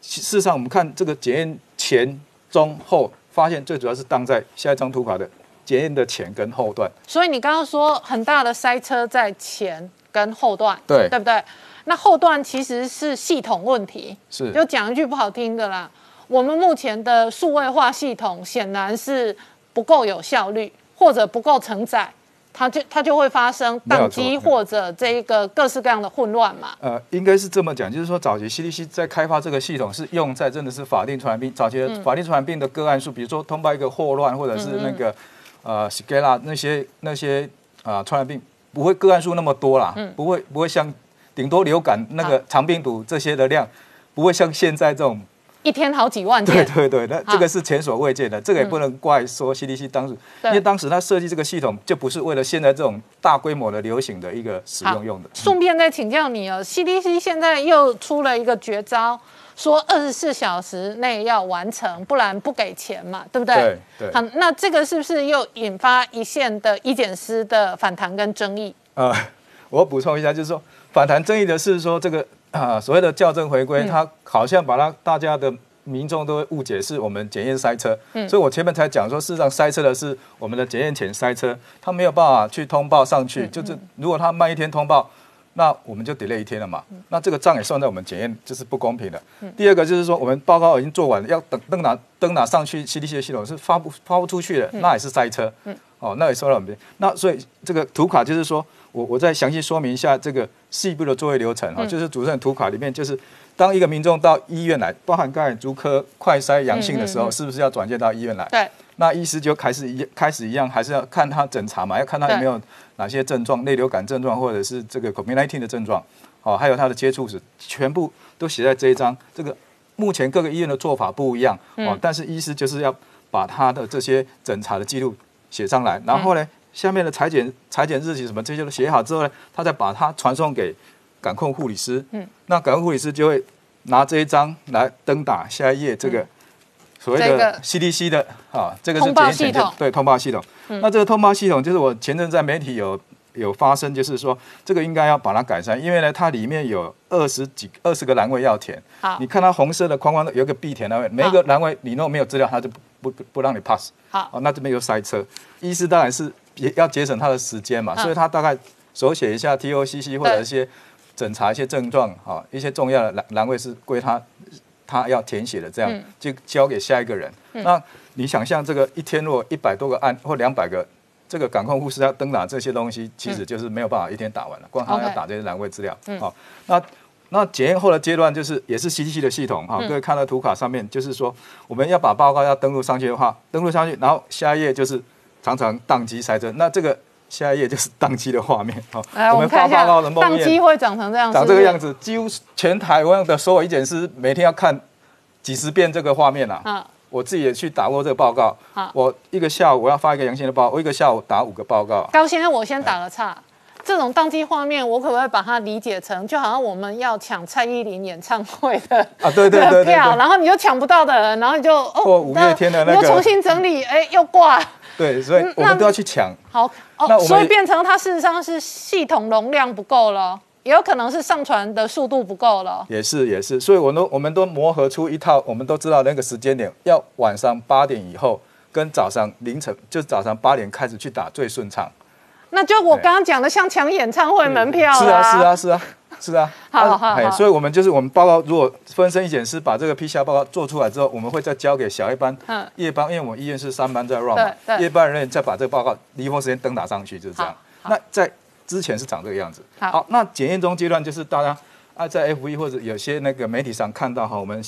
事实上我们看这个检验前、中、后，发现最主要是宕在下一张图卡的检验的前跟后段。所以你刚刚说很大的塞车在前跟后段，对对不对？那后段其实是系统问题，是就讲一句不好听的啦，我们目前的数位化系统显然是不够有效率，或者不够承载。它就它就会发生宕机或者这一个各式各样的混乱嘛？呃，应该是这么讲，就是说早期 CDC 在开发这个系统是用在真的是法定传染病早期的法定传染病的个案数，比如说通报一个霍乱或者是那个呃 s c a l a 那些那些啊传染病不会个案数那么多啦，不会不会像顶多流感那个肠病毒这些的量，不会像现在这种。一天好几万件，对对对，那这个是前所未见的，这个也不能怪说 CDC 当时，因为当时他设计这个系统就不是为了现在这种大规模的流行的一个使用用的。顺便再请教你哦，CDC 现在又出了一个绝招，说二十四小时内要完成，不然不给钱嘛，对不对？对对。好，那这个是不是又引发一线的医检师的反弹跟争议？呃，我补充一下，就是说反弹争议的是说这个。啊，所谓的校正回归，它好像把它大家的民众都会误解是我们检验塞车，所以我前面才讲说，事实上塞车的是我们的检验前塞车，他没有办法去通报上去，就是如果他慢一天通报，那我们就 delay 一天了嘛，那这个账也算在我们检验，就是不公平的。第二个就是说，我们报告已经做完了，要等登拿登拿上去 CDC 的系统是发不发不出去的，那也是塞车，哦，那也算到我们。那所以这个图卡就是说我我再详细说明一下这个细部的作业流程啊，就是主任图卡里面就是。当一个民众到医院来，包含感染足科快筛阳性的时候，是不是要转介到医院来？对。那医师就开始一开始一样，还是要看他诊查嘛，要看他有没有哪些症状，内流感症状或者是这个 COVID-19 的症状，哦，还有他的接触史，全部都写在这一张。这个目前各个医院的做法不一样哦，但是医师就是要把他的这些诊查的记录写上来，然后呢，下面的裁剪裁剪日期什么这些都写好之后呢，他再把它传送给。感控护理师，嗯，那感控护理师就会拿这一张来登打下一页这个所谓的 CDC 的啊，这个是检验系统，对，通报系统。那这个通报系统就是我前阵在媒体有有发生，就是说这个应该要把它改善，因为呢，它里面有二十几二十个栏位要填。好，你看它红色的框框有一个必填栏位，每一个栏位你如果没有资料，它就不不不让你 pass。好，哦，那这边又塞车，医师当然是也要节省他的时间嘛，所以他大概手写一下 TOCC 或者一些。诊查一些症状，啊，一些重要的栏栏位是归他，他要填写的，这样就交给下一个人。那你想象这个一天如果一百多个案或两百个，这个感控护士要登打这些东西，其实就是没有办法一天打完了，光他要打这些栏位资料。好，那那检验后的阶段就是也是 CDC 的系统，哈，各位看到图卡上面就是说我们要把报告要登录上去的话，登录上去，然后下一页就是常常宕机塞车，那这个。下一页就是宕机的画面，*laughs* 好，我们发报告的宕机会长成这样，长这个样子，几乎全台湾的所有医检师每天要看几十遍这个画面啊。我自己也去打过这个报告，我一个下午我要发一个阳性的报，我一个下午打五个报告。高先生，我先打个岔，这种宕机画面，我可不可以把它理解成，就好像我们要抢蔡依林演唱会的啊，对对对票，然后你就抢不到的人，然后你就哦，五月天的那个，重新整理，哎，又挂。对，所以我们都要去抢。好，哦，所以变成它事实上是系统容量不够了，也有可能是上传的速度不够了。也是也是，所以我都我们都磨合出一套，我们都知道那个时间点要晚上八点以后，跟早上凌晨，就是早上八点开始去打最顺畅。那就我刚刚讲的，像抢演唱会门票。是啊是啊是啊。*laughs* 是啊，好好，所以我们就是我们报告，如果分身一检师把这个 PCR 报告做出来之后，我们会再交给小一班、夜班，因为我们医院是三班在 run 嘛，夜班人员再把这个报告离峰时间登打上去，就是这样。那在之前是长这个样子。好，那检验中阶段就是大家啊，在 F 一或者有些那个媒体上看到哈，我们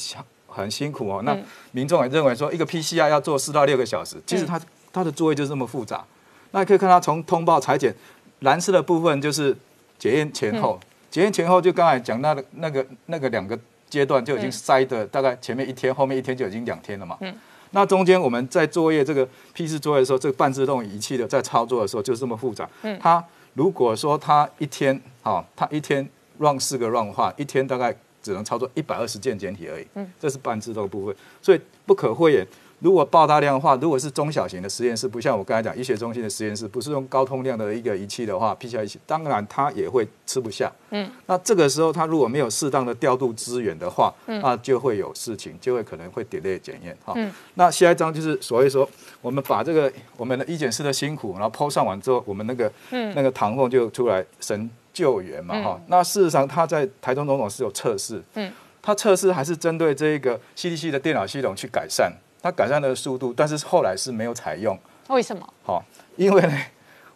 很辛苦哦。那民众也认为说，一个 PCR 要做四到六个小时，其实它它的作业就是这么复杂。那可以看到从通报裁剪，蓝色的部分就是检验前后。检验前后就刚才讲那个那个那个两个阶段就已经塞的大概前面一天，后面一天就已经两天了嘛。嗯。那中间我们在作业这个批次作业的时候，这个半自动仪器的在操作的时候就是这么复杂。嗯。它如果说它一天啊，它一天 run 四个 run 的话，一天大概只能操作一百二十件简体而已。嗯。这是半自动部分，所以不可讳言。如果爆大量的话，如果是中小型的实验室，不像我刚才讲医学中心的实验室，不是用高通量的一个仪器的话，PCR 仪器，当然它也会吃不下。嗯，那这个时候它如果没有适当的调度资源的话，那就会有事情，就会可能会 delay 检验。哈，那下一张就是所谓说，我们把这个我们的医检师的辛苦，然后抛上完之后，我们那个嗯那个唐凤就出来神救援嘛。哈，那事实上他在台中总统是有测试，嗯，他测试还是针对这一个 CDC 的电脑系统去改善。它改善的速度，但是后来是没有采用。为什么？好，因为呢，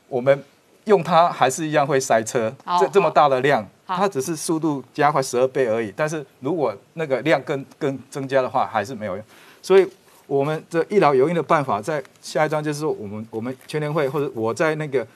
我们用它还是一样会塞车。这这么大的量，它只是速度加快十二倍而已。但是如果那个量更更增加的话，还是没有用。所以，我们这一劳永逸的办法，在下一章就是说，我们我们全联会或者我在那个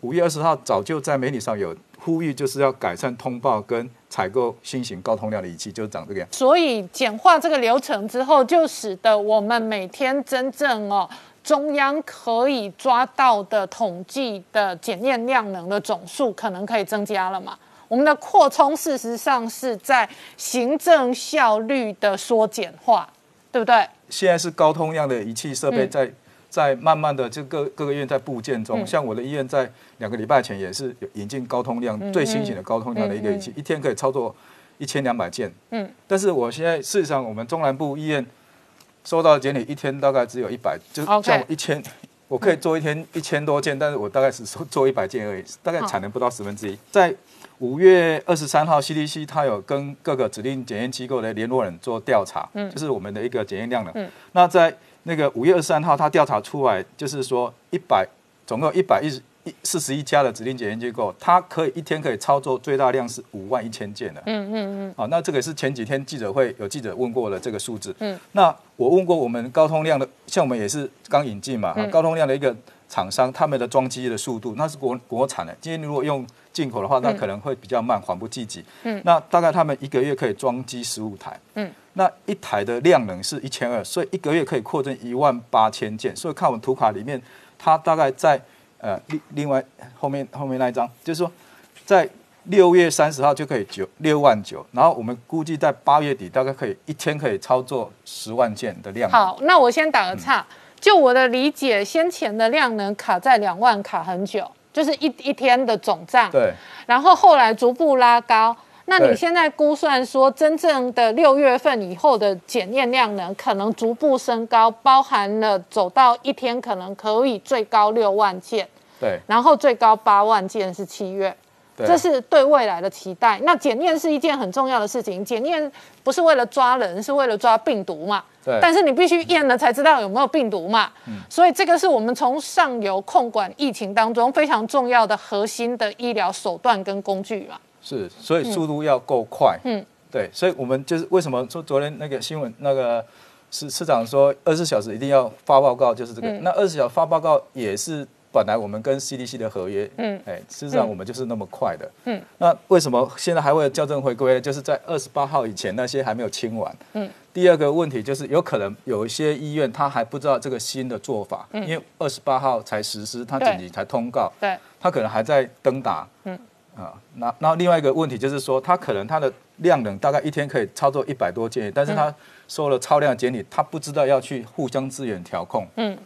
五月二十号早就在媒体上有呼吁，就是要改善通报跟。采购新型高通量的仪器就是长这个样，所以简化这个流程之后，就使得我们每天真正哦中央可以抓到的统计的检验量能的总数可能可以增加了嘛？我们的扩充事实上是在行政效率的缩减化，对不对？现在是高通量的仪器设备在。在慢慢的，就各各个医院在部件中，像我的医院在两个礼拜前也是有引进高通量最新型的高通量的一个仪器，一天可以操作一千两百件，嗯，但是我现在事实上我们中南部医院收到的检体一天大概只有一百，就像一千，我可以做一天一千多件，但是我大概是做一百件而已，大概产能不到十分之一。在五月二十三号，CDC 它有跟各个指定检验机构的联络人做调查，嗯，就是我们的一个检验量的。嗯，那在那个五月二十三号，他调查出来就是说一百，总共一百一十。一四十一家的指定检验机构，它可以一天可以操作最大量是五万一千件的。嗯嗯嗯。好，那这个是前几天记者会有记者问过的这个数字。嗯。那我问过我们高通量的，像我们也是刚引进嘛，高通量的一个厂商，他们的装机的速度，那是国国产的。今天如果用进口的话，那可能会比较慢，缓不济急。嗯。那大概他们一个月可以装机十五台。嗯。那一台的量能是一千二，所以一个月可以扩增一万八千件。所以看我们图卡里面，它大概在。呃，另另外后面后面那一张，就是说，在六月三十号就可以九六万九，然后我们估计在八月底大概可以一天可以操作十万件的量。好，那我先打个岔，就我的理解，先前的量能卡在两万卡很久，就是一一天的总账。对。然后后来逐步拉高。那你现在估算说，真正的六月份以后的检验量呢可能逐步升高，包含了走到一天可能可以最高六万件，对，然后最高八万件是七月，这是对未来的期待。那检验是一件很重要的事情，检验不是为了抓人，是为了抓病毒嘛？对。但是你必须验了才知道有没有病毒嘛？嗯。所以这个是我们从上游控管疫情当中非常重要的核心的医疗手段跟工具嘛。是，所以速度要够快。嗯，对，所以我们就是为什么说昨天那个新闻，那个市市长说二十四小时一定要发报告，就是这个。那二十四小时发报告也是本来我们跟 CDC 的合约。嗯，哎，事实上我们就是那么快的。嗯，那为什么现在还会校正回归？就是在二十八号以前那些还没有清完。嗯，第二个问题就是有可能有一些医院他还不知道这个新的做法，因为二十八号才实施，他紧急才通告。对，他可能还在登打。嗯。啊，那那另外一个问题就是说，他可能他的量能大概一天可以操作一百多件，但是他收了超量检理，他不知道要去互相资源调控。嗯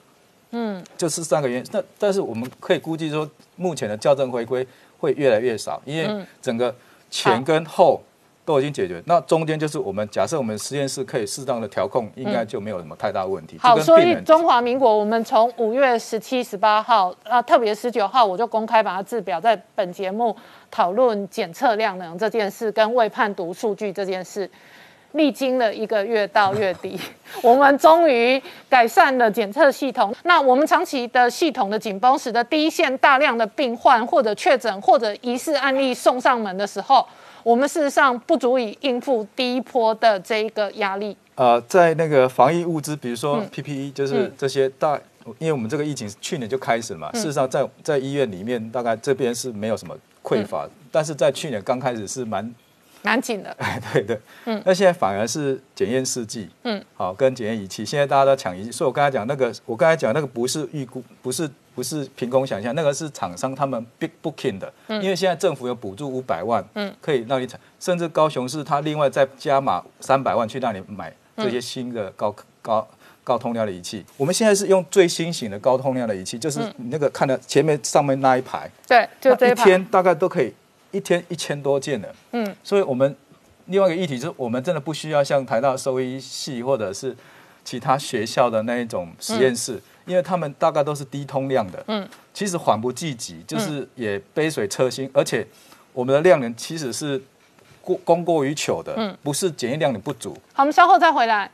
嗯，就是三个原因。那但是我们可以估计说，目前的校正回归会越来越少，因为整个前跟后。都已经解决，那中间就是我们假设我们实验室可以适当的调控，应该就没有什么太大问题。好，所以中华民国，我们从五月十七、十八号啊，特别十九号，我就公开把它制表在本节目讨论检测量能这件事跟未判读数据这件事，历经了一个月到月底，*laughs* 我们终于改善了检测系统。那我们长期的系统的紧绷，使得第一线大量的病患或者确诊或者疑似案例送上门的时候。我们事实上不足以应付第一波的这一个压力。呃，在那个防疫物资，比如说 PPE，就是这些大，因为我们这个疫情去年就开始嘛。事实上，在在医院里面，大概这边是没有什么匮乏，但是在去年刚开始是蛮。蛮紧的，哎，*laughs* 对对，嗯，那现在反而是检验试剂，嗯，好，跟检验仪器，现在大家都抢仪器，所以我刚才讲那个，我刚才讲那个不是预估，不是不是凭空想象，那个是厂商他们 big booking 的，嗯，因为现在政府有补助五百万，嗯，可以让你产，甚至高雄市他另外再加码三百万去让你买这些新的高高高通量的仪器。我们现在是用最新型的高通量的仪器，就是你那个看的前面上面那一排，对，就这一天大概都可以。一天一千多件的，嗯，所以我们另外一个议题就是，我们真的不需要像台大兽医系或者是其他学校的那一种实验室，因为他们大概都是低通量的，嗯，其实缓不济急，就是也杯水车薪，而且我们的量能其实是过供过于求的，嗯，不是检验量能不足。好，我们稍后再回来。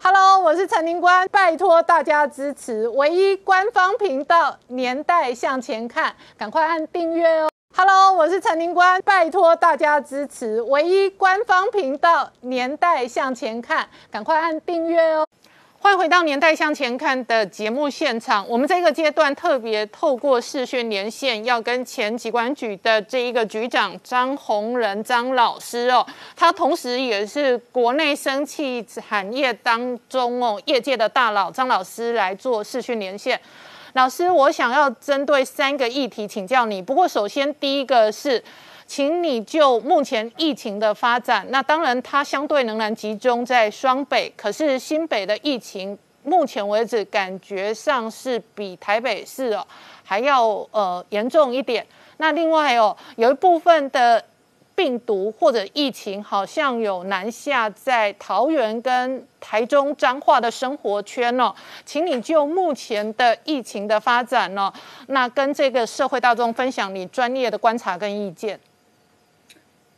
Hello，我是陈宁官，拜托大家支持唯一官方频道《年代向前看》，赶快按订阅哦。Hello，我是陈宁官，拜托大家支持唯一官方频道《年代向前看》，赶快按订阅哦。欢迎回到《年代向前看》的节目现场。我们这个阶段特别透过视讯连线，要跟前机管局的这一个局长张宏仁张老师哦，他同时也是国内生气产业当中哦业界的大佬张老师来做视讯连线。老师，我想要针对三个议题请教你。不过，首先第一个是。请你就目前疫情的发展，那当然它相对仍然集中在双北，可是新北的疫情目前为止感觉上是比台北市哦还要呃严重一点。那另外哦，有一部分的病毒或者疫情好像有南下在桃园跟台中彰化的生活圈哦，请你就目前的疫情的发展哦，那跟这个社会大众分享你专业的观察跟意见。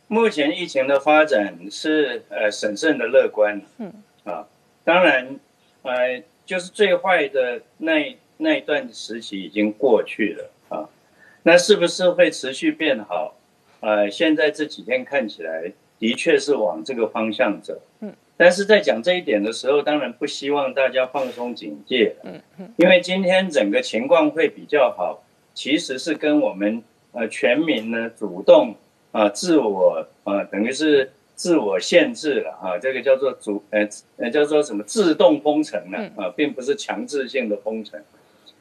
目前疫情的发展是呃审慎的乐观，嗯啊，当然呃就是最坏的那那一段时期已经过去了啊，那是不是会持续变好？呃，现在这几天看起来的确是往这个方向走，嗯，但是在讲这一点的时候，当然不希望大家放松警戒，嗯嗯，因为今天整个情况会比较好，其实是跟我们呃全民呢主动。啊，自我啊，等于是自我限制了啊，这个叫做主呃呃叫做什么自动封城了啊，并不是强制性的封城，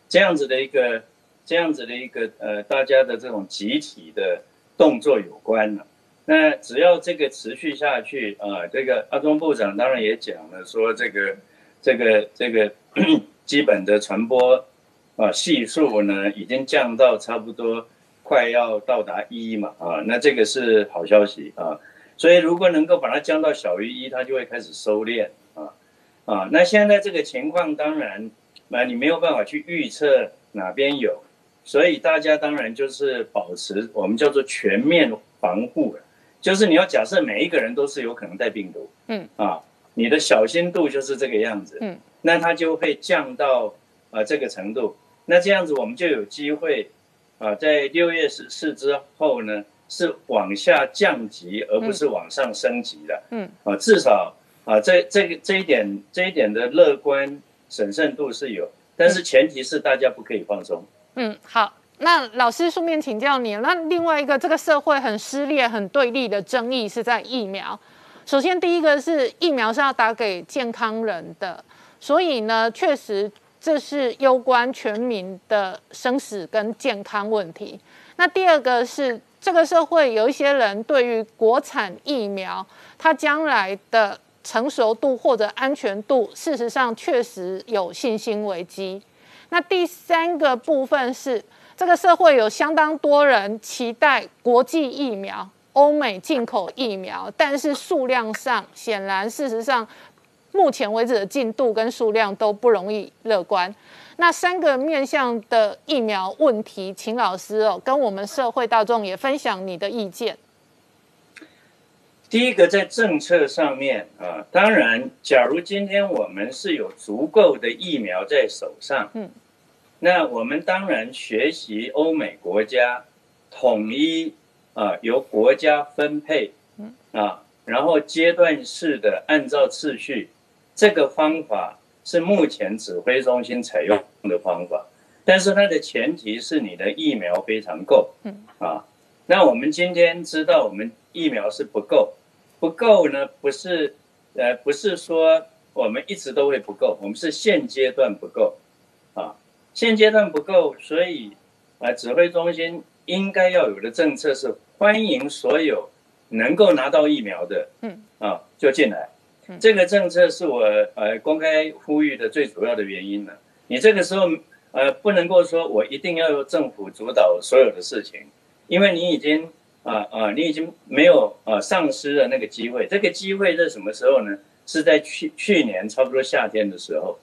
这样子的一个这样子的一个呃大家的这种集体的动作有关了。那只要这个持续下去啊，这个阿中部长当然也讲了，说这个这个这个 *clears throat* 基本的传播啊系数呢，已经降到差不多。快要到达一嘛啊，那这个是好消息啊，所以如果能够把它降到小于一，它就会开始收敛啊啊。那现在这个情况当然，那你没有办法去预测哪边有，所以大家当然就是保持我们叫做全面防护就是你要假设每一个人都是有可能带病毒，嗯啊，你的小心度就是这个样子，嗯，那它就会降到啊这个程度，那这样子我们就有机会。啊，在六月十四之后呢，是往下降级，而不是往上升级的。嗯，啊，至少啊，这这个这一点这一点的乐观审慎度是有，但是前提是大家不可以放松。嗯，嗯好，那老师顺便请教你，那另外一个这个社会很撕裂、很对立的争议是在疫苗。首先，第一个是疫苗是要打给健康人的，所以呢，确实。这是攸关全民的生死跟健康问题。那第二个是，这个社会有一些人对于国产疫苗，它将来的成熟度或者安全度，事实上确实有信心危机。那第三个部分是，这个社会有相当多人期待国际疫苗、欧美进口疫苗，但是数量上显然事实上。目前为止的进度跟数量都不容易乐观。那三个面向的疫苗问题，请老师哦跟我们社会大众也分享你的意见。第一个在政策上面啊，当然，假如今天我们是有足够的疫苗在手上，嗯，那我们当然学习欧美国家统一啊，由国家分配，嗯啊，然后阶段式的按照次序。这个方法是目前指挥中心采用的方法，但是它的前提是你的疫苗非常够。嗯啊，那我们今天知道我们疫苗是不够，不够呢不是呃不是说我们一直都会不够，我们是现阶段不够啊，现阶段不够，所以啊指挥中心应该要有的政策是欢迎所有能够拿到疫苗的，嗯啊就进来。这个政策是我呃公开呼吁的最主要的原因呢。你这个时候呃不能够说我一定要由政府主导所有的事情，因为你已经啊啊你已经没有啊丧失了那个机会。这个机会在什么时候呢？是在去去年差不多夏天的时候。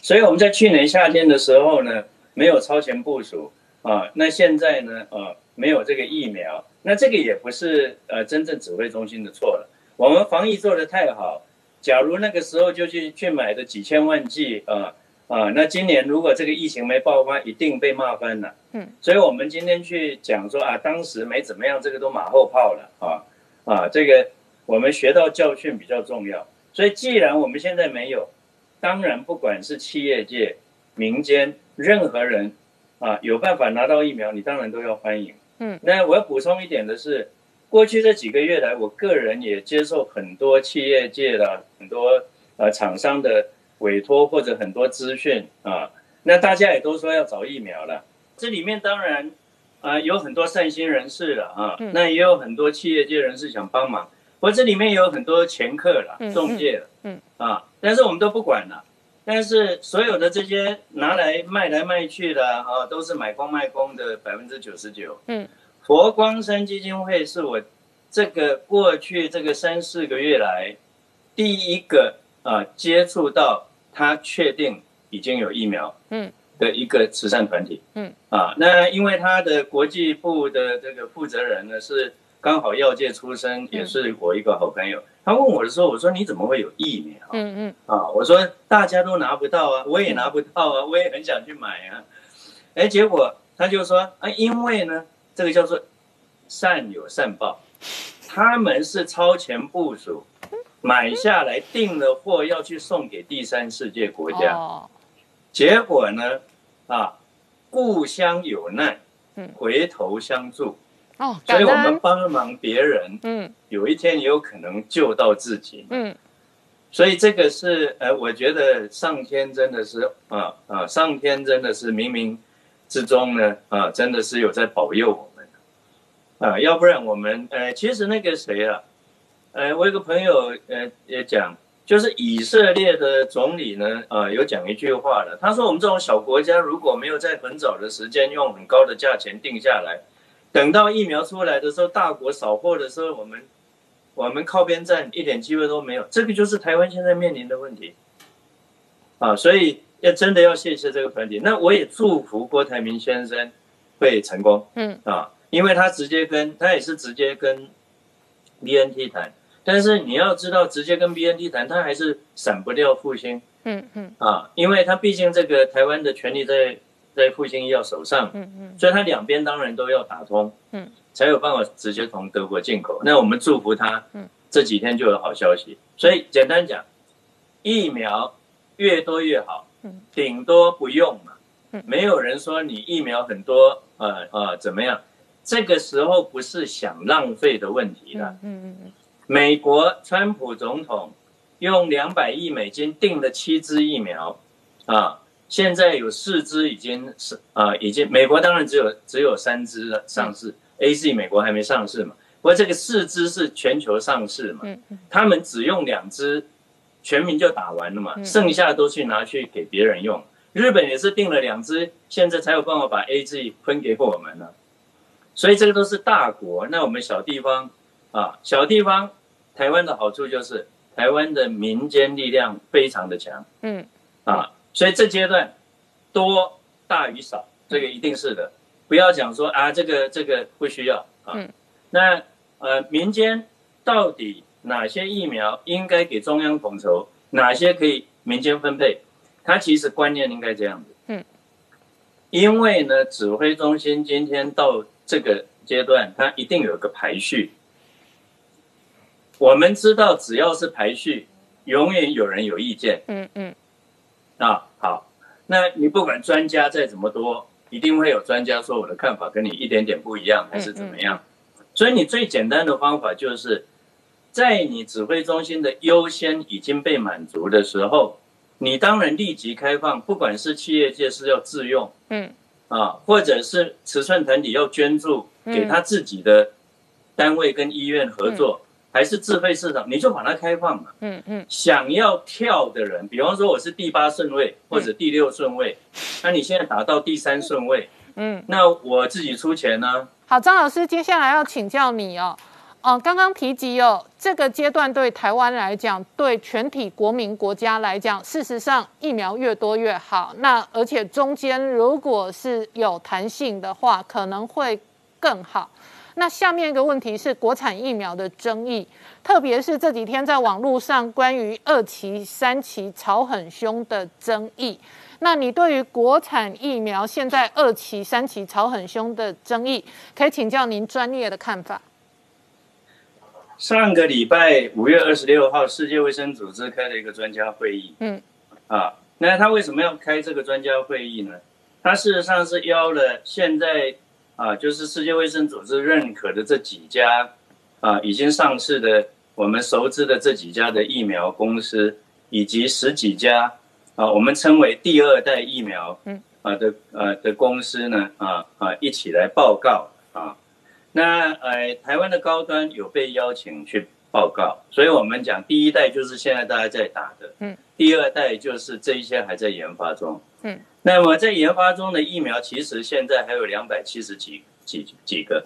所以我们在去年夏天的时候呢，没有超前部署啊。那现在呢啊没有这个疫苗，那这个也不是呃真正指挥中心的错了。我们防疫做得太好，假如那个时候就去去买的几千万剂啊啊，那今年如果这个疫情没爆发，一定被骂翻了。嗯，所以我们今天去讲说啊，当时没怎么样，这个都马后炮了啊啊，这个我们学到教训比较重要。所以既然我们现在没有，当然不管是企业界、民间任何人啊，有办法拿到疫苗，你当然都要欢迎。嗯，那我要补充一点的是。过去这几个月来，我个人也接受很多企业界的很多呃厂商的委托或者很多资讯啊，那大家也都说要找疫苗了。这里面当然啊有很多善心人士了啊，那也有很多企业界人士想帮忙。不过这里面有很多掮客了、中介了，嗯啊，但是我们都不管了。但是所有的这些拿来卖来卖去的啊，都是买光卖光的百分之九十九。嗯，佛光山基金会是我这个过去这个三四个月来第一个啊接触到他确定已经有疫苗嗯的一个慈善团体。嗯啊，那因为他的国际部的这个负责人呢是刚好药界出身，也是我一个好朋友。他问我的时候，我说你怎么会有疫苗？嗯嗯啊，我说大家都拿不到啊，我也拿不到啊，我也很想去买啊。哎，结果他就说啊，因为呢，这个叫做善有善报，他们是超前部署，买下来订了货要去送给第三世界国家，结果呢啊，故乡有难，回头相助。哦，所以我们帮忙别人，嗯，有一天也有可能救到自己，嗯，所以这个是，呃，我觉得上天真的是，啊啊，上天真的是冥冥之中呢，啊，真的是有在保佑我们，啊，要不然我们，呃，其实那个谁啊，呃，我有个朋友，呃，也讲，就是以色列的总理呢，呃，有讲一句话的，他说我们这种小国家如果没有在很早的时间用很高的价钱定下来。等到疫苗出来的时候，大国扫货的时候，我们我们靠边站一点机会都没有。这个就是台湾现在面临的问题啊！所以要真的要谢谢这个团体。那我也祝福郭台铭先生会成功。嗯啊，因为他直接跟他也是直接跟 BNT 谈，但是你要知道，直接跟 BNT 谈，他还是闪不掉复兴。嗯嗯啊，因为他毕竟这个台湾的权利在。在复兴医药手上，嗯嗯，所以他两边当然都要打通，嗯，才有办法直接从德国进口。那我们祝福他，嗯，这几天就有好消息。所以简单讲，疫苗越多越好，嗯，顶多不用嘛，嗯，没有人说你疫苗很多，呃呃怎么样？这个时候不是想浪费的问题了，嗯嗯嗯。美国川普总统用两百亿美金订了七支疫苗，啊。现在有四支已经是啊，已经美国当然只有只有三支上市，A Z 美国还没上市嘛。不过这个四支是全球上市嘛，他们只用两支，全民就打完了嘛，剩下都去拿去给别人用。日本也是订了两支，现在才有办法把 A Z 分给我们了。所以这个都是大国，那我们小地方啊，小地方，台湾的好处就是台湾的民间力量非常的强，嗯，啊。所以这阶段多大于少，这个一定是的。不要讲说啊，这个这个不需要啊。那呃，民间到底哪些疫苗应该给中央统筹，哪些可以民间分配？它其实观念应该这样子。嗯。因为呢，指挥中心今天到这个阶段，它一定有个排序。我们知道，只要是排序，永远有人有意见。嗯嗯。啊，好，那你不管专家再怎么多，一定会有专家说我的看法跟你一点点不一样，还是怎么样？所以你最简单的方法就是，在你指挥中心的优先已经被满足的时候，你当然立即开放，不管是企业界是要自用，嗯，啊，或者是慈善团体要捐助给他自己的单位跟医院合作。还是自费市场，你就把它开放嘛。嗯嗯。想要跳的人，比方说我是第八顺位或者第六顺位，那你现在打到第三顺位，嗯，那我自己出钱呢。好，张老师，接下来要请教你哦。哦，刚刚提及哦，这个阶段对台湾来讲，对全体国民国家来讲，事实上疫苗越多越好。那而且中间如果是有弹性的话，可能会更好。那下面一个问题是国产疫苗的争议，特别是这几天在网络上关于二期、三期吵很凶的争议。那你对于国产疫苗现在二期、三期吵很凶的争议，可以请教您专业的看法。上个礼拜五月二十六号，世界卫生组织开了一个专家会议。嗯，啊，那他为什么要开这个专家会议呢？他事实上是邀了现在。啊，就是世界卫生组织认可的这几家，啊，已经上市的，我们熟知的这几家的疫苗公司，以及十几家，啊，我们称为第二代疫苗，嗯，啊的，呃的公司呢，啊啊，一起来报告啊。那呃，台湾的高端有被邀请去报告。所以我们讲第一代就是现在大家在打的，嗯，第二代就是这一些还在研发中，嗯。那么在研发中的疫苗，其实现在还有两百七十几几几个，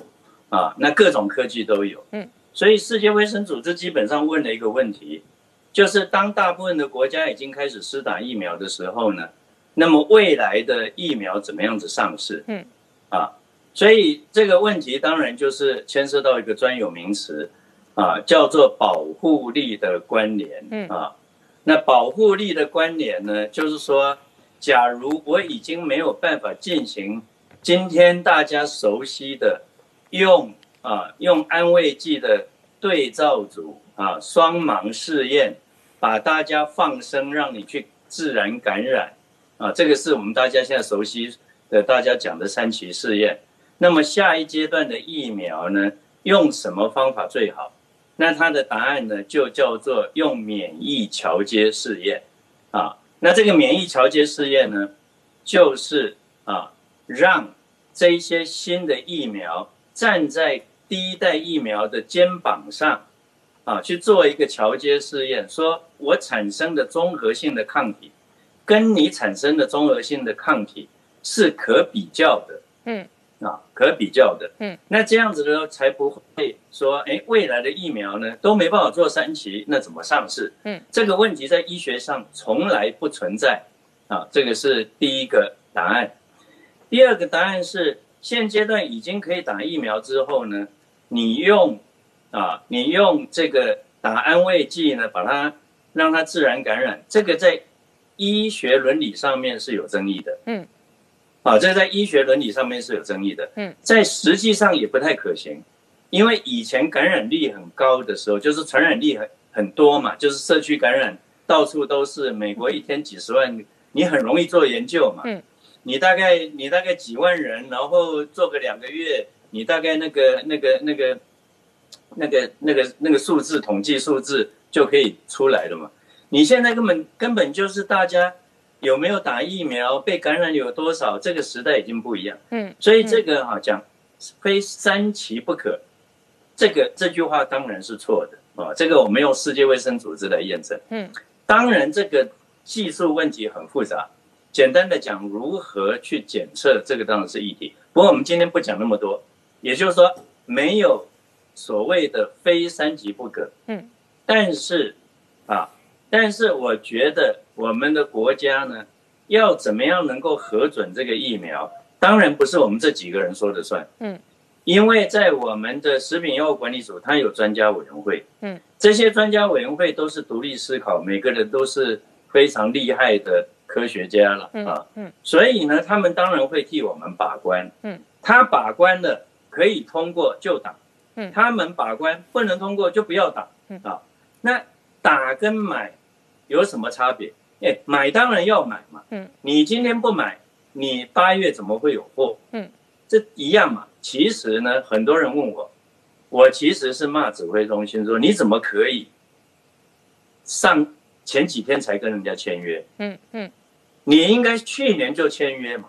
啊，那各种科技都有，嗯。所以世界卫生组织基本上问了一个问题，就是当大部分的国家已经开始施打疫苗的时候呢，那么未来的疫苗怎么样子上市？嗯，啊，所以这个问题当然就是牵涉到一个专有名词，啊，叫做保护力的关联。嗯，啊，那保护力的关联呢，就是说，假如我已经没有办法进行今天大家熟悉的用。啊，用安慰剂的对照组啊，双盲试验，把大家放生，让你去自然感染啊，这个是我们大家现在熟悉的，大家讲的三期试验。那么下一阶段的疫苗呢，用什么方法最好？那它的答案呢，就叫做用免疫桥接试验啊。那这个免疫桥接试验呢，就是啊，让这些新的疫苗站在第一代疫苗的肩膀上，啊，去做一个桥接试验，说我产生的综合性的抗体，跟你产生的综合性的抗体是可比较的，嗯，啊，可比较的，嗯，那这样子呢，才不会说，哎，未来的疫苗呢都没办法做三期，那怎么上市？嗯，这个问题在医学上从来不存在，啊，这个是第一个答案。第二个答案是。现阶段已经可以打疫苗之后呢，你用，啊，你用这个打安慰剂呢，把它让它自然感染，这个在医学伦理上面是有争议的，嗯，啊，这在医学伦理上面是有争议的，嗯，在实际上也不太可行，因为以前感染力很高的时候，就是传染力很很多嘛，就是社区感染到处都是，美国一天几十万，你很容易做研究嘛，嗯。你大概你大概几万人，然后做个两个月，你大概那个那个那个那个那个那个数字统计数字就可以出来了嘛？你现在根本根本就是大家有没有打疫苗，被感染有多少，这个时代已经不一样。嗯，所以这个好讲非三期不可，这个这句话当然是错的啊。这个我们用世界卫生组织来验证。嗯，当然这个技术问题很复杂。简单的讲，如何去检测这个当然是议题。不过我们今天不讲那么多，也就是说，没有所谓的非三级不可。嗯，但是啊，但是我觉得我们的国家呢，要怎么样能够核准这个疫苗，当然不是我们这几个人说的算。嗯，因为在我们的食品药物管理署，它有专家委员会。嗯，这些专家委员会都是独立思考，每个人都是非常厉害的。科学家了啊，嗯，所以呢，他们当然会替我们把关，嗯，他把关了可以通过就打，嗯，他们把关不能通过就不要打，嗯。啊，那打跟买有什么差别？哎，买当然要买嘛，嗯，你今天不买，你八月怎么会有货？嗯，这一样嘛。其实呢，很多人问我，我其实是骂指挥中心说，你怎么可以上前几天才跟人家签约？嗯嗯。你应该去年就签约嘛，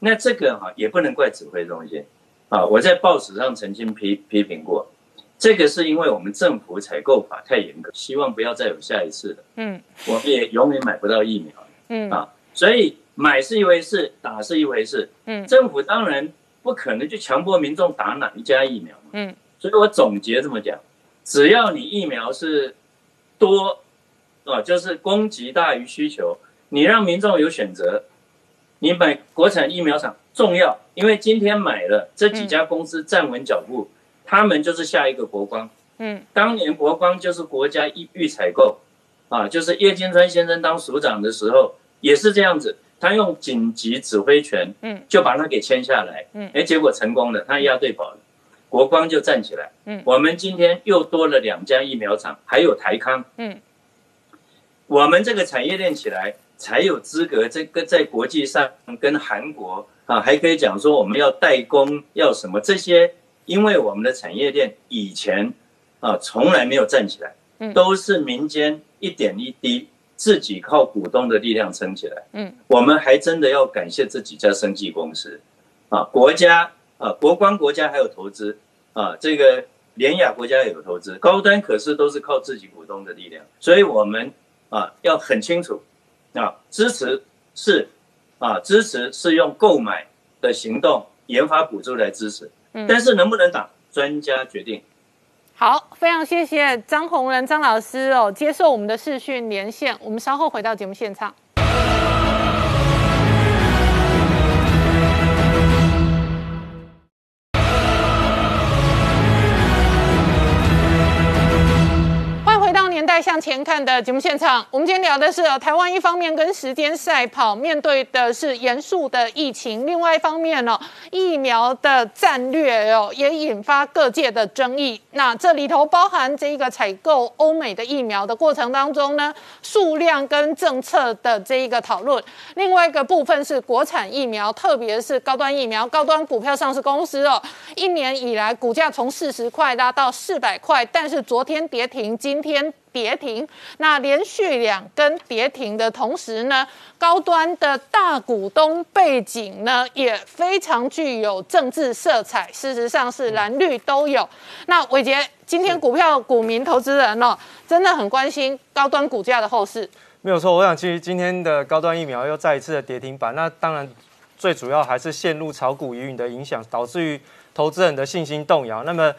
那这个哈也不能怪指挥中心，啊，我在报纸上曾经批批评过，这个是因为我们政府采购法太严格，希望不要再有下一次了，嗯，我们也永远买不到疫苗，嗯。啊，所以买是一回事，打是一回事，嗯，政府当然不可能去强迫民众打哪一家疫苗，嗯，所以我总结这么讲，只要你疫苗是多，啊，就是供给大于需求。你让民众有选择，你买国产疫苗厂重要，因为今天买了这几家公司站稳脚步，他们就是下一个国光。嗯，当年国光就是国家预预采购，啊，就是叶金川先生当署长的时候也是这样子，他用紧急指挥权，嗯，就把他给签下来，嗯，哎，结果成功了，他押对宝了，国光就站起来。嗯，我们今天又多了两家疫苗厂，还有台康。嗯，我们这个产业链起来。才有资格这个在国际上跟韩国啊，还可以讲说我们要代工要什么这些，因为我们的产业链以前啊从来没有站起来，都是民间一点一滴自己靠股东的力量撑起来。嗯，我们还真的要感谢这几家生技公司。啊，国家啊国光国家还有投资啊，这个联雅国家也有投资，高端可是都是靠自己股东的力量，所以我们啊要很清楚，啊支持是啊支持是用购买的行动、研发补助来支持，但是能不能打，专家决定。好，非常谢谢张宏仁张老师哦，接受我们的视讯连线，我们稍后回到节目现场。向前看的节目现场，我们今天聊的是台湾一方面跟时间赛跑，面对的是严肃的疫情；另外一方面呢，疫苗的战略哦也引发各界的争议。那这里头包含这一个采购欧美的疫苗的过程当中呢，数量跟政策的这一个讨论；另外一个部分是国产疫苗，特别是高端疫苗、高端股票上市公司哦，一年以来股价从四十块拉到四百块，但是昨天跌停，今天。跌停，那连续两根跌停的同时呢，高端的大股东背景呢也非常具有政治色彩，事实上是蓝绿都有。那伟杰，今天股票股民投资人哦，真的很关心高端股价的后市。没有错，我想其实今天的高端疫苗又再一次的跌停板，那当然最主要还是陷入炒股疑云的影响，导致于投资人的信心动摇。那么。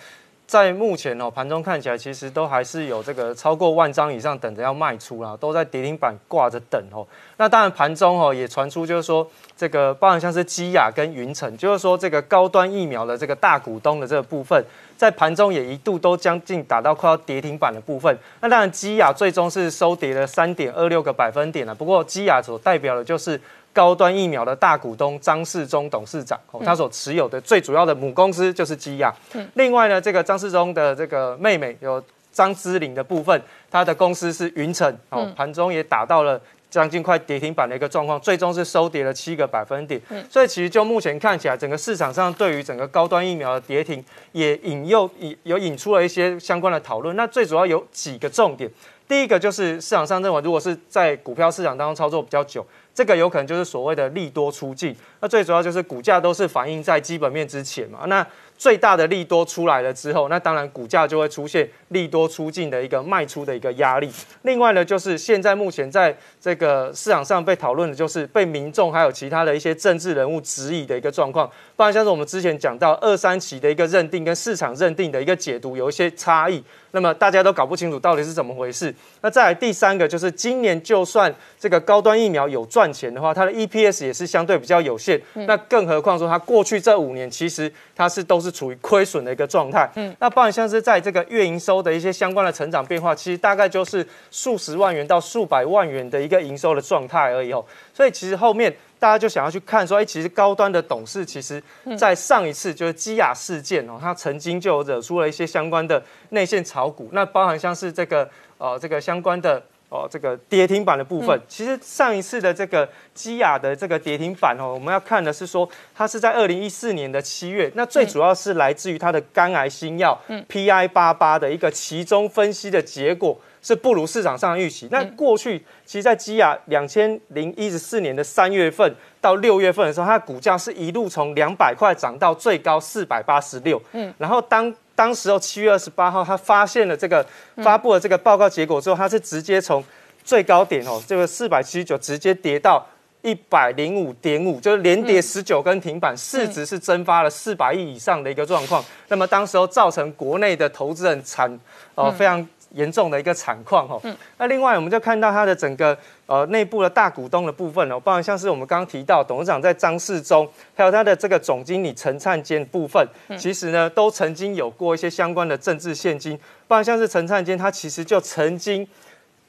在目前哦，盘中看起来其实都还是有这个超过万张以上等着要卖出啦，都在跌停板挂着等哦。那当然盘中哦也传出就是说这个包含像是基亚跟云城，就是说这个高端疫苗的这个大股东的这个部分，在盘中也一度都将近达到快要跌停板的部分。那当然基亚最终是收跌了三点二六个百分点了，不过基亚所代表的就是。高端疫苗的大股东张世忠董事长，哦他所持有的最主要的母公司就是基亚。另外呢，这个张世忠的这个妹妹有张之玲的部分，他的公司是云城，哦，盘中也打到了将近快跌停板的一个状况，最终是收跌了七个百分点。所以其实就目前看起来，整个市场上对于整个高端疫苗的跌停，也引诱引有引出了一些相关的讨论。那最主要有几个重点，第一个就是市场上认为，如果是在股票市场当中操作比较久。这个有可能就是所谓的利多出尽，那最主要就是股价都是反映在基本面之前嘛，那。最大的利多出来了之后，那当然股价就会出现利多出尽的一个卖出的一个压力。另外呢，就是现在目前在这个市场上被讨论的，就是被民众还有其他的一些政治人物质疑的一个状况。不然像是我们之前讲到二三期的一个认定跟市场认定的一个解读有一些差异，那么大家都搞不清楚到底是怎么回事。那再来第三个就是今年就算这个高端疫苗有赚钱的话，它的 EPS 也是相对比较有限。那更何况说它过去这五年其实它是都是。是处于亏损的一个状态，嗯，那不然像是在这个月营收的一些相关的成长变化，其实大概就是数十万元到数百万元的一个营收的状态而已哦。所以其实后面大家就想要去看说，哎，其实高端的董事其实在上一次就是基亚事件哦，他曾经就惹出了一些相关的内线炒股，那包含像是这个呃这个相关的。哦，这个跌停板的部分，其实上一次的这个基亚的这个跌停板哦，我们要看的是说，它是在二零一四年的七月，那最主要是来自于它的肝癌新药 PI 八八的一个其中分析的结果是不如市场上预期。那过去其实，在基亚两千零一十四年的三月份到六月份的时候，它的股价是一路从两百块涨到最高四百八十六。嗯，然后当当时候七月二十八号，他发现了这个发布了这个报告结果之后，他是直接从最高点哦，这个四百七十九直接跌到一百零五点五，就是连跌十九根停板，市值是蒸发了四百亿以上的一个状况。那么当时候造成国内的投资人惨哦非常。严重的一个惨况哈，那另外我们就看到它的整个呃内部的大股东的部分哦，包含像是我们刚刚提到董事长在张世忠，还有他的这个总经理陈灿坚部分，其实呢都曾经有过一些相关的政治现金，包含像是陈灿坚，他其实就曾经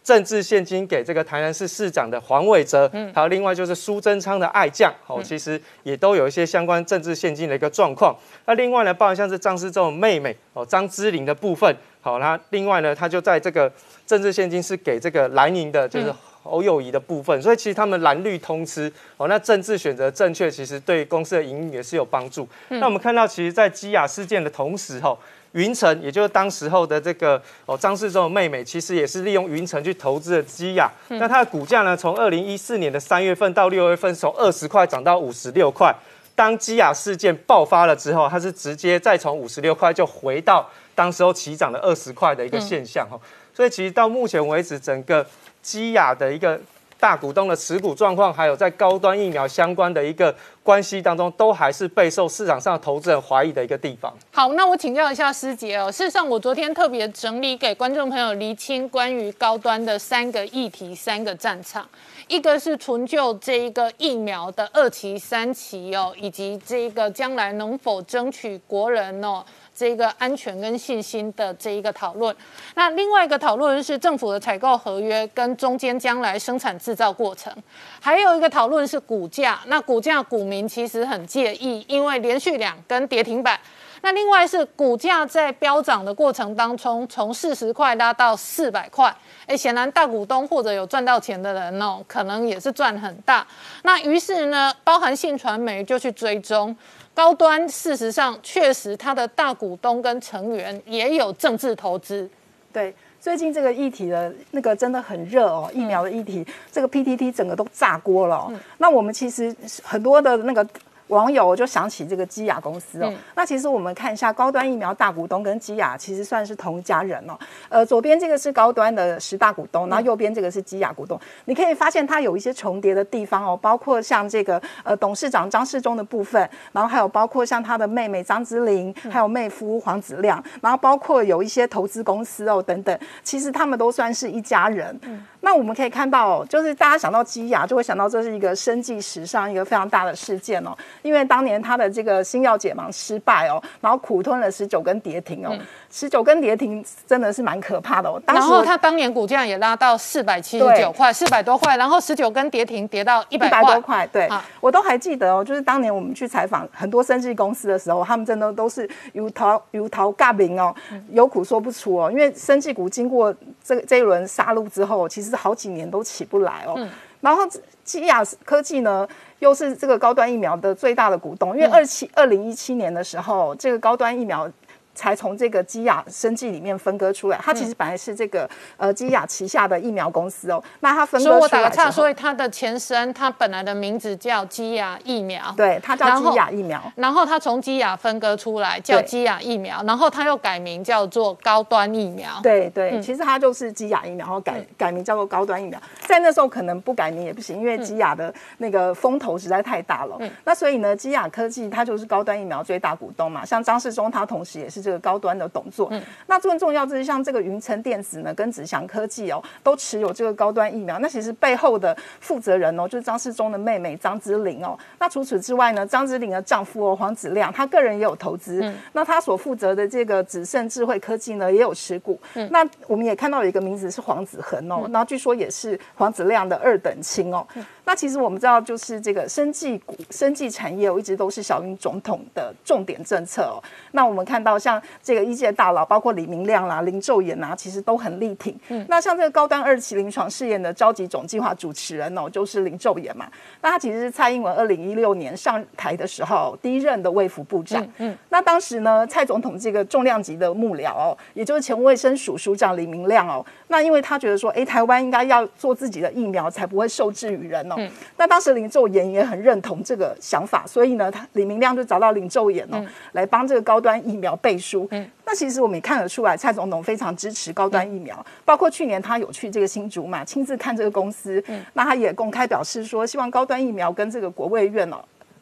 政治现金给这个台南市市长的黄伟哲，还有另外就是苏贞昌的爱将，哦，其实也都有一些相关政治现金的一个状况。那另外呢，包含像是张世忠的妹妹哦张之玲的部分。好，那另外呢，他就在这个政治现金是给这个蓝营的，就是侯友谊的部分，所以其实他们蓝绿通吃。哦，那政治选择正确，其实对公司的营运也是有帮助。那我们看到，其实，在基亚事件的同时，哈，云城，也就是当时候的这个哦张世忠的妹妹，其实也是利用云城去投资的基亚。那它的股价呢，从二零一四年的三月份到六月份，从二十块涨到五十六块。当基亚事件爆发了之后，它是直接再从五十六块就回到。当时候起涨了二十块的一个现象哈。所以其实到目前为止，整个基亚的一个。大股东的持股状况，还有在高端疫苗相关的一个关系当中，都还是备受市场上投资人怀疑的一个地方。好，那我请教一下师姐哦。事实上，我昨天特别整理给观众朋友厘清关于高端的三个议题、三个战场，一个是纯就这一个疫苗的二期、三期哦，以及这一个将来能否争取国人哦。这个安全跟信心的这一个讨论，那另外一个讨论是政府的采购合约跟中间将来生产制造过程，还有一个讨论是股价。那股价股民其实很介意，因为连续两根跌停板。那另外是股价在飙涨的过程当中，从四十块拉到四百块，哎，显然大股东或者有赚到钱的人哦，可能也是赚很大。那于是呢，包含信传媒就去追踪。高端事实上确实，他的大股东跟成员也有政治投资。对，最近这个议题的那个真的很热哦，疫苗的议题，这个 PTT 整个都炸锅了。那我们其实很多的那个。网友就想起这个基亚公司哦，那其实我们看一下高端疫苗大股东跟基亚其实算是同一家人哦。呃，左边这个是高端的十大股东，然后右边这个是基亚股东。你可以发现它有一些重叠的地方哦，包括像这个呃董事长张世忠的部分，然后还有包括像他的妹妹张之琳，还有妹夫黄子亮，然后包括有一些投资公司哦等等，其实他们都算是一家人。那我们可以看到，就是大家想到基亚，就会想到这是一个生计史上一个非常大的事件哦。因为当年他的这个新药解盲失败哦，然后苦吞了十九根跌停哦，十九根跌停真的是蛮可怕的哦。然后他当年股价也拉到四百七十九块，四百多块，然后十九根跌停跌到一百多块。对，我都还记得哦，就是当年我们去采访很多生技公司的时候，他们真的都是如桃如桃尬饼哦，有苦说不出哦。因为生技股经过这这一轮杀戮之后，其实好几年都起不来哦。然后基亚科技呢？又是这个高端疫苗的最大的股东，因为二七二零一七年的时候，这个高端疫苗。才从这个基亚生技里面分割出来，它其实本来是这个呃基亚旗下的疫苗公司哦。那它分割出来所以我打个岔，所以它的前身，它本来的名字叫基亚疫苗，对，它叫基亚疫苗。然后它从基亚分割出来叫基亚疫苗，然后它又改名叫做高端疫苗。对对，其实它就是基亚疫苗，然后改改名叫做高端疫苗。在那时候可能不改名也不行，因为基亚的那个风头实在太大了。嗯那所以呢，基亚科技它就是高端疫苗最大股东嘛。像张世忠，他同时也是。这个高端的董座，那更重要就是像这个云层电子呢，跟子祥科技哦，都持有这个高端疫苗。那其实背后的负责人哦，就是张世忠的妹妹张之玲哦。那除此之外呢，张之玲的丈夫哦黄子亮，他个人也有投资。那他所负责的这个紫盛智慧科技呢，也有持股。那我们也看到有一个名字是黄子恒哦，然后据说也是黄子亮的二等亲哦。那其实我们知道，就是这个生技股、生技产业，我一直都是小英总统的重点政策哦。那我们看到像这个一届大佬，包括李明亮啦、林昼延啊，其实都很力挺。嗯，那像这个高端二期临床试验的召集总计划主持人哦，就是林昼延嘛。那他其实是蔡英文二零一六年上台的时候第一任的卫福部长。嗯，那当时呢，蔡总统这个重量级的幕僚哦，也就是前卫生署署长李明亮哦，那因为他觉得说，哎，台湾应该要做自己的疫苗，才不会受制于人哦。嗯，那当时林昼延也很认同这个想法，所以呢，他李明亮就找到林昼延哦，来帮这个高端疫苗背书。嗯，那其实我们也看得出来，蔡总统非常支持高端疫苗，包括去年他有去这个新竹嘛，亲自看这个公司。嗯，那他也公开表示说，希望高端疫苗跟这个国卫院哦。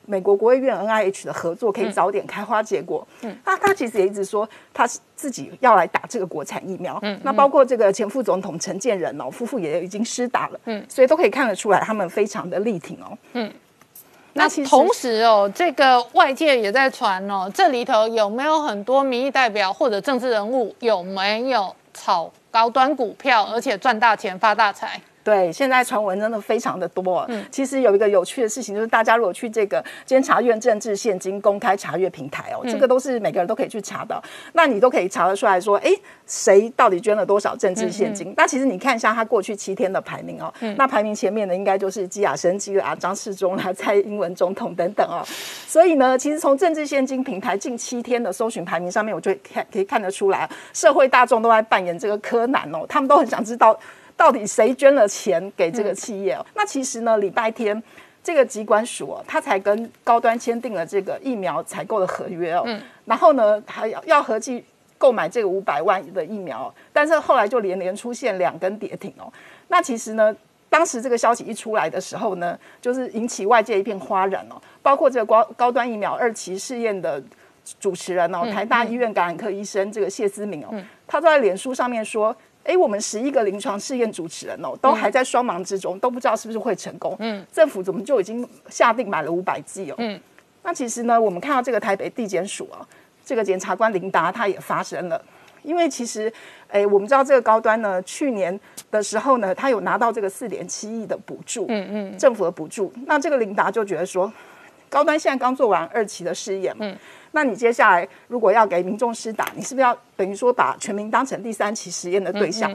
美国国务院 N I H 的合作可以早点开花结果。嗯，那他其实也一直说他自己要来打这个国产疫苗。嗯，那包括这个前副总统陈建仁哦，夫妇也已经施打了。嗯，所以都可以看得出来，他们非常的力挺哦。嗯，那同时哦，这个外界也在传哦，这里头有没有很多民意代表或者政治人物有没有炒高端股票，而且赚大钱发大财？对，现在传闻真的非常的多。嗯，其实有一个有趣的事情，就是大家如果去这个监察院政治现金公开查阅平台哦，这个都是每个人都可以去查的。那你都可以查得出来说，哎，谁到底捐了多少政治现金？那其实你看一下他过去七天的排名哦，那排名前面的应该就是基亚生基啊、张世忠啦、蔡英文总统等等哦。所以呢，其实从政治现金平台近七天的搜寻排名上面，我就看可以看得出来，社会大众都在扮演这个柯南哦，他们都很想知道。到底谁捐了钱给这个企业？那其实呢，礼拜天这个机关署哦，他才跟高端签订了这个疫苗采购的合约哦。嗯。然后呢，还要要合计购买这个五百万的疫苗，但是后来就连连出现两根跌停哦。那其实呢，当时这个消息一出来的时候呢，就是引起外界一片哗然哦。包括这个高高端疫苗二期试验的主持人哦，台大医院感染科医生这个谢思明哦，他都在脸书上面说：“哎，我们十一个临床试验主持人哦，都还在双盲之中，都不知道是不是会成功。嗯，政府怎么就已经下定买了五百剂哦？嗯，那其实呢，我们看到这个台北地检署啊，这个检察官林达他也发声了。”因为其实，哎，我们知道这个高端呢，去年的时候呢，他有拿到这个四点七亿的补助，嗯嗯，政府的补助。那这个琳达就觉得说，高端现在刚做完二期的试验，嗯，那你接下来如果要给民众施打，你是不是要等于说把全民当成第三期实验的对象？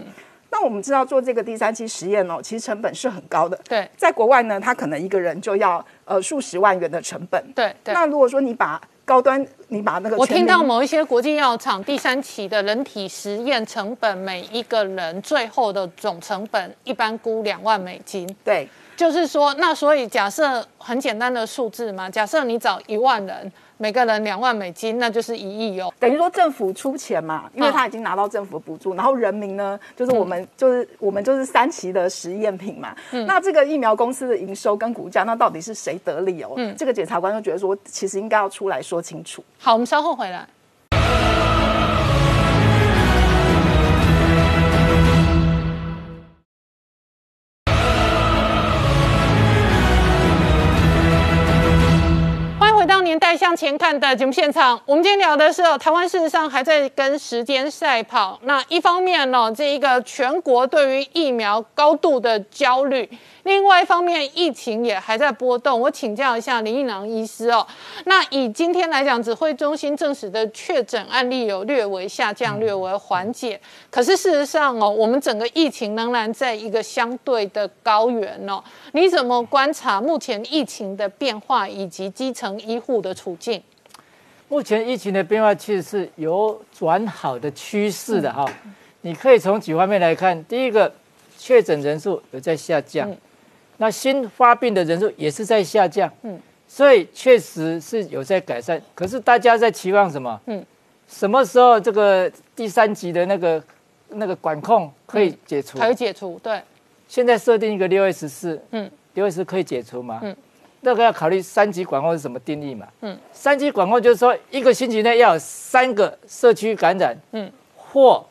那我们知道做这个第三期实验哦，其实成本是很高的。对，在国外呢，他可能一个人就要呃数十万元的成本。对对。那如果说你把高端，你把那个我听到某一些国际药厂第三期的人体实验成本，每一个人最后的总成本一般估两万美金。对，就是说，那所以假设很简单的数字嘛，假设你找一万人。每个人两万美金，那就是一亿哦。等于说政府出钱嘛，因为他已经拿到政府补助，然后人民呢，就是我们，就是我们就是三期的实验品嘛。嗯那这个疫苗公司的营收跟股价，那到底是谁得利哦？嗯这个检察官就觉得说，其实应该要出来说清楚。好，我们稍后回来。年代向前看的节目现场，我们今天聊的是哦台湾事实上还在跟时间赛跑。那一方面呢，这一个全国对于疫苗高度的焦虑。另外一方面，疫情也还在波动。我请教一下林义郎医师哦。那以今天来讲，指挥中心证实的确诊案例有略微下降、略微缓解。可是事实上哦，我们整个疫情仍然在一个相对的高原哦。你怎么观察目前疫情的变化以及基层医护的处境？目前疫情的变化其实是有转好的趋势的哈。你可以从几方面来看，第一个，确诊人数有在下降。那新发病的人数也是在下降，嗯，所以确实是有在改善。可是大家在期望什么？嗯，什么时候这个第三级的那个那个管控可以解除？可以解除，对。现在设定一个六月十四，嗯，六月十可以解除吗？嗯，那个要考虑三级管控是什么定义嘛？嗯，三级管控就是说一个星期内要有三个社区感染，嗯，或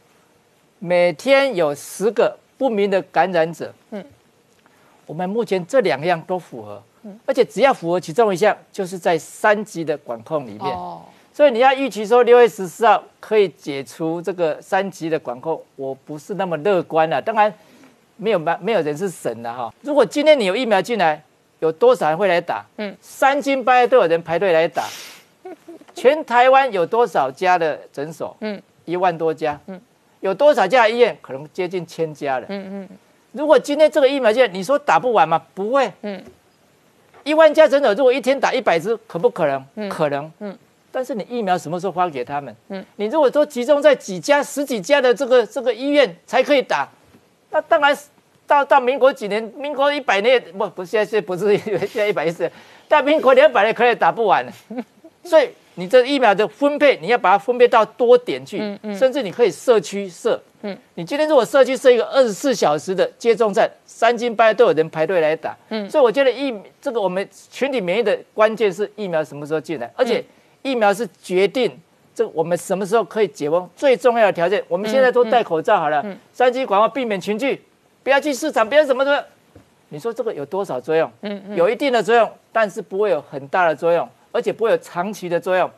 每天有十个不明的感染者，嗯。我们目前这两样都符合，而且只要符合其中一项，就是在三级的管控里面。哦，所以你要预期说六月十四号可以解除这个三级的管控，我不是那么乐观了。当然，没有没没有人是神的哈。如果今天你有疫苗进来，有多少人会来打？嗯，三更半夜都有人排队来打。*laughs* 全台湾有多少家的诊所？嗯，一万多家。嗯，有多少家医院？可能接近千家了。嗯嗯。如果今天这个疫苗线，你说打不完吗？不会。嗯，一万家诊所如果一天打一百支，可不可能？嗯，可能。嗯，但是你疫苗什么时候发给他们？嗯，你如果说集中在几家、十几家的这个这个医院才可以打，那当然到到民国几年，民国一百年不不现在是不是现在一百一十，到民国两百年可能打不完。所以你这疫苗的分配，你要把它分配到多点去，甚至你可以社区设。嗯，你今天如果社区设一个二十四小时的接种站，三更半夜都有人排队来打。嗯，所以我觉得疫这个我们群体免疫的关键是疫苗什么时候进来，而且疫苗是决定这我们什么时候可以解封最重要的条件。我们现在都戴口罩好了，三级广告避免群聚，不要去市场，不要什么的。你说这个有多少作用？嗯嗯，有一定的作用，但是不会有很大的作用，而且不会有长期的作用。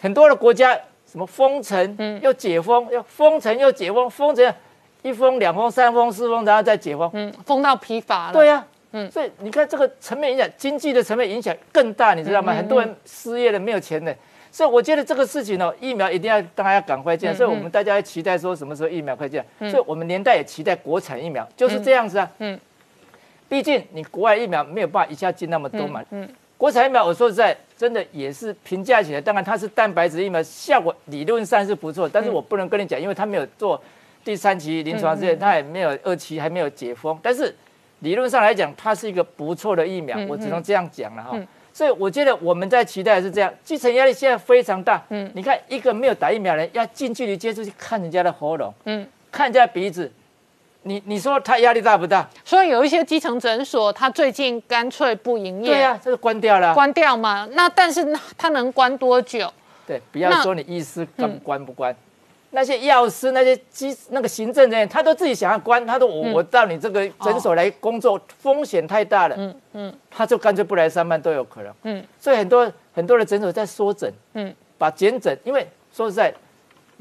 很多的国家。什么封城，嗯，又解封，要封城又解封，封城一封两封三封四封，然后再解封，嗯，封到疲乏了。对呀，嗯，所以你看这个层面影响，经济的层面影响更大，你知道吗？很多人失业了，没有钱的。所以我觉得这个事情呢，疫苗一定要大家要赶快进。所以我们大家期待说什么时候疫苗快进。所以我们年代也期待国产疫苗，就是这样子啊。嗯，毕竟你国外疫苗没有办法一下进那么多嘛。嗯。国产疫苗，我说实在，真的也是评价起来，当然它是蛋白质疫苗，效果理论上是不错，但是我不能跟你讲，因为它没有做第三期临床试验，它也没有二期还没有解封，但是理论上来讲，它是一个不错的疫苗，我只能这样讲了哈。所以我觉得我们在期待是这样，基层压力现在非常大。嗯，你看一个没有打疫苗的人要近距离接触去看人家的喉咙，嗯，看人家鼻子，你你说他压力大不大？所以有一些基层诊所，他最近干脆不营业。对呀，这是关掉了。关掉嘛？那但是他能关多久？对，不要说你医师关关不关。那些药师、那些机、那个行政人员，他都自己想要关，他都我我到你这个诊所来工作，风险太大了，嗯嗯，他就干脆不来上班都有可能，嗯，所以很多很多的诊所在缩诊，嗯，把减诊，因为说实在，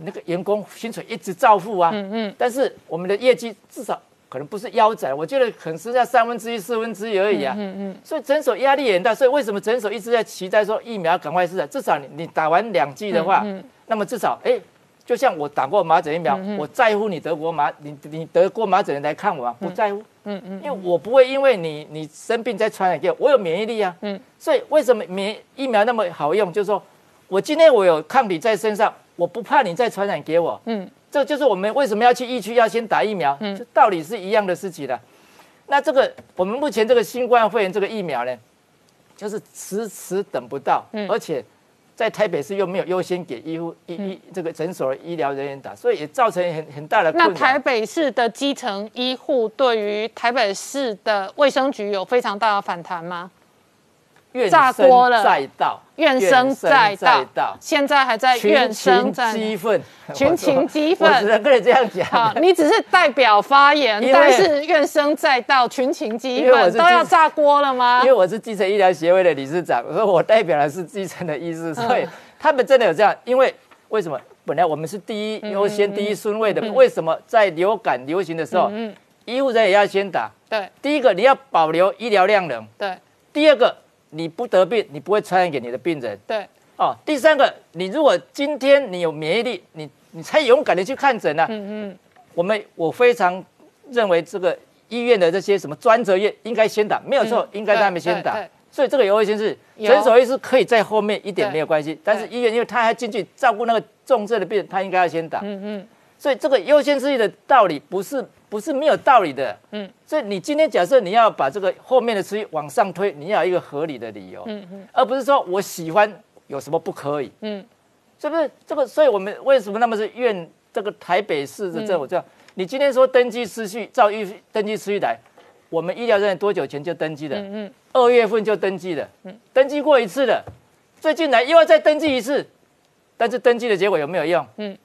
那个员工薪水一直照付啊，嗯嗯，但是我们的业绩至少可能不是腰斩，我觉得可能剩下三分之一、四分之一而已啊，嗯嗯，所以诊所压力也很大，所以为什么诊所一直在期待说疫苗赶快施至少你你打完两剂的话，那么至少哎。就像我打过麻疹疫苗，我在乎你得过麻，你你得过麻疹人来看我啊？不在乎，嗯嗯，因为我不会因为你你生病再传染给我，我有免疫力啊，嗯，所以为什么免疫苗那么好用？就是说我今天我有抗体在身上，我不怕你再传染给我，嗯，这就是我们为什么要去疫区要先打疫苗，嗯，道理是一样的事情的。那这个我们目前这个新冠肺炎这个疫苗呢，就是迟迟等不到，而且。在台北市又没有优先给医护医医这个诊所的医疗人员打，所以也造成很很大的困那台北市的基层医护对于台北市的卫生局有非常大的反弹吗？炸锅了，再到怨声载道，现在还在怨声载激愤，群情激愤，只能跟你这样讲。你只是代表发言，但是怨声载道，群情激愤，都要炸锅了吗？因为我是基层医疗协会的理事长，所以我代表的是基层的医师，所以他们真的有这样。因为为什么？本来我们是第一优先、第一顺位的，为什么在流感流行的时候，医护人也要先打？对，第一个你要保留医疗量能，对，第二个。你不得病，你不会传染给你的病人。对，哦，第三个，你如果今天你有免疫力，你你才勇敢的去看诊呢。嗯嗯，我们我非常认为这个医院的这些什么专责院应该先打，没有错，应该他们先打。所以这个优先是诊所医师可以在后面一点没有关系，但是医院因为他还进去照顾那个重症的病人，他应该要先打。嗯嗯，所以这个优先次序的道理不是。不是没有道理的，嗯，所以你今天假设你要把这个后面的词往上推，你要有一个合理的理由，嗯嗯，而不是说我喜欢有什么不可以，嗯，是不是这个？所以我们为什么那么是怨这个台北市的政府这样？你今天说登记次序照预登记次序来，我们医疗人员多久前就登记的？嗯嗯，二月份就登记了，嗯，登记过一次了，最近来又要再登记一次，但是登记的结果有没有用？嗯，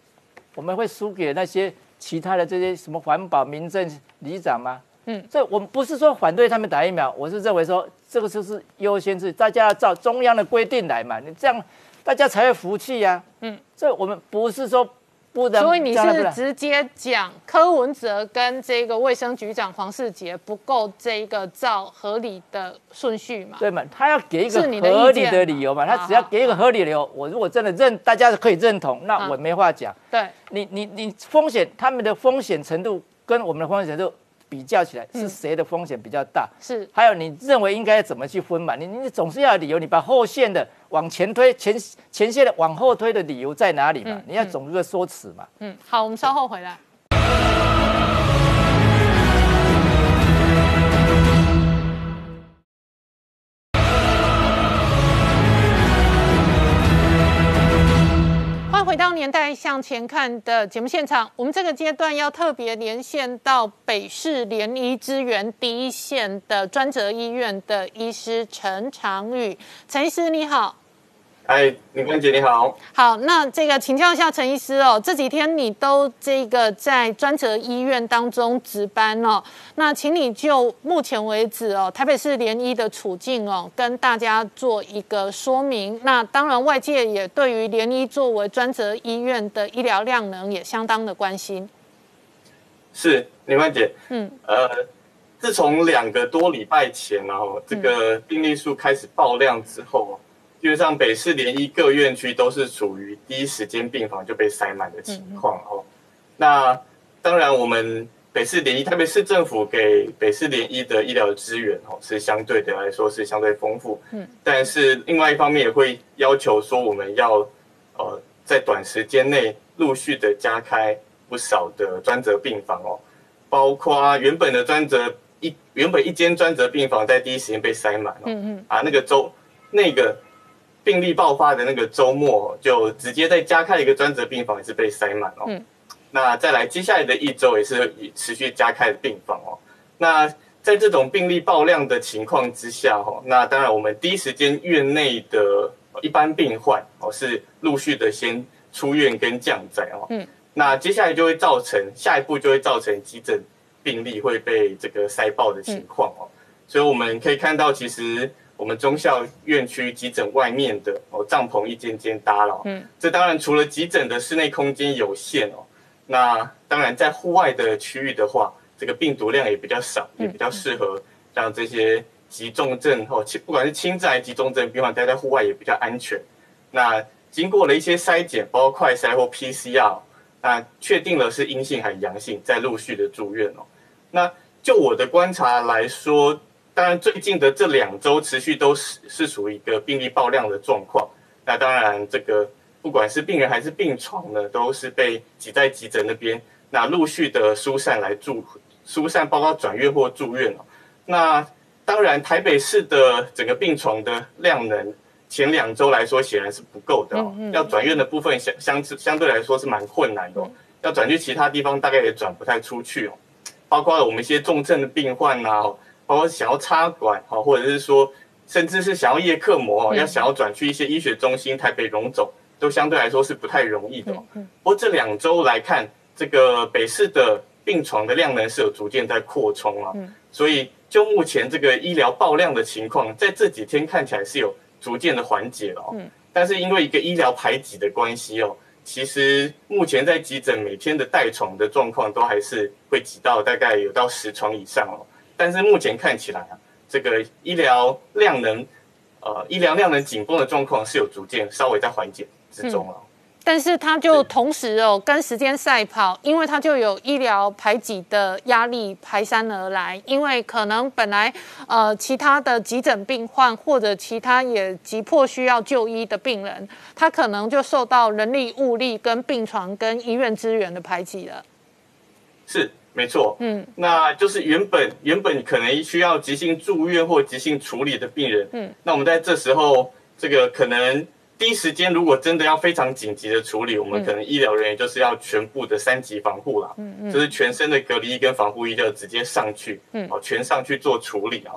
我们会输给那些。其他的这些什么环保、民政、里长吗？嗯，所以我们不是说反对他们打疫苗，我是认为说这个就是优先制，大家要照中央的规定来嘛，你这样大家才会服气呀。嗯，所以我们不是说。所以你是直接讲柯文哲跟这个卫生局长黄世杰不够这个照合理的顺序嘛？对嘛？他要给一个合理的理由嘛？他只要给一个合理的理由，我如果真的认，大家可以认同，那我没话讲。对，你你你风险，他们的风险程度跟我们的风险程度。比较起来是谁的风险比较大？是，还有你认为应该怎么去分嘛？你你总是要理由，你把后线的往前推，前前线的往后推的理由在哪里嘛？你要总一个说辞嘛？嗯，好，我们稍后回来。回到年代向前看的节目现场，我们这个阶段要特别连线到北市联医支援第一线的专责医院的医师陈长宇，陈医师你好。嗨，林冠杰你好。好，那这个请教一下陈医师哦，这几天你都这个在专责医院当中值班哦，那请你就目前为止哦，台北市联医的处境哦，跟大家做一个说明。那当然，外界也对于联医作为专责医院的医疗量能也相当的关心。是林冠杰，嗯，呃，自从两个多礼拜前然后这个病例数开始爆量之后。基本上北市联医各院区都是属于第一时间病房就被塞满的情况哦。那当然，我们北市联医特别市政府给北市联医的医疗资源哦，是相对的来说是相对丰富。嗯，但是另外一方面也会要求说，我们要呃在短时间内陆续的加开不少的专责病房哦，包括原本的专责一原本一间专责病房在第一时间被塞满哦。嗯嗯，啊那个周。那个病例爆发的那个周末，就直接再加开一个专责病房，也是被塞满哦。嗯。那再来接下来的一周也是持续加开的病房哦。那在这种病例爆量的情况之下哦，那当然我们第一时间院内的一般病患哦是陆续的先出院跟降载哦。嗯。那接下来就会造成下一步就会造成急诊病例会被这个塞爆的情况哦。所以我们可以看到，其实我们中校院区急诊外面的哦帐篷一间间搭了，嗯，这当然除了急诊的室内空间有限哦。那当然，在户外的区域的话，这个病毒量也比较少，也比较适合让这些急重症哦轻，不管是轻症还是急重症病患待在户外也比较安全。那经过了一些筛检，包括快筛或 PCR，那确定了是阴性还是阳性，再陆续的住院哦。那就我的观察来说，当然最近的这两周持续都是是属于一个病例爆量的状况。那当然这个。不管是病人还是病床呢，都是被挤在急诊那边，那陆续的疏散来住，疏散包括转院或住院哦。那当然，台北市的整个病床的量能，前两周来说显然是不够的哦。要转院的部分相相相对来说是蛮困难的，要转去其他地方大概也转不太出去哦。包括我们一些重症的病患呐，包括想要插管哦，或者是说甚至是想要叶克膜哦，要想要转去一些医学中心，台北荣总。都相对来说是不太容易的。不过这两周来看，这个北市的病床的量能是有逐渐在扩充啊。所以就目前这个医疗爆量的情况，在这几天看起来是有逐渐的缓解了。哦。但是因为一个医疗排挤的关系哦，其实目前在急诊每天的待床的状况都还是会挤到大概有到十床以上哦。但是目前看起来啊，这个医疗量能，呃，医疗量能紧绷的状况是有逐渐稍微在缓解。之中了，但是它就同时哦跟时间赛跑，因为它就有医疗排挤的压力排山而来，因为可能本来呃其他的急诊病患或者其他也急迫需要就医的病人，他可能就受到人力物力跟病床跟医院资源的排挤了。是没错，嗯，那就是原本原本可能需要急性住院或急性处理的病人，嗯，那我们在这时候这个可能。第一时间，如果真的要非常紧急的处理，我们可能医疗人员就是要全部的三级防护啦，嗯嗯，就是全身的隔离衣跟防护衣就直接上去，嗯，哦，全上去做处理啊。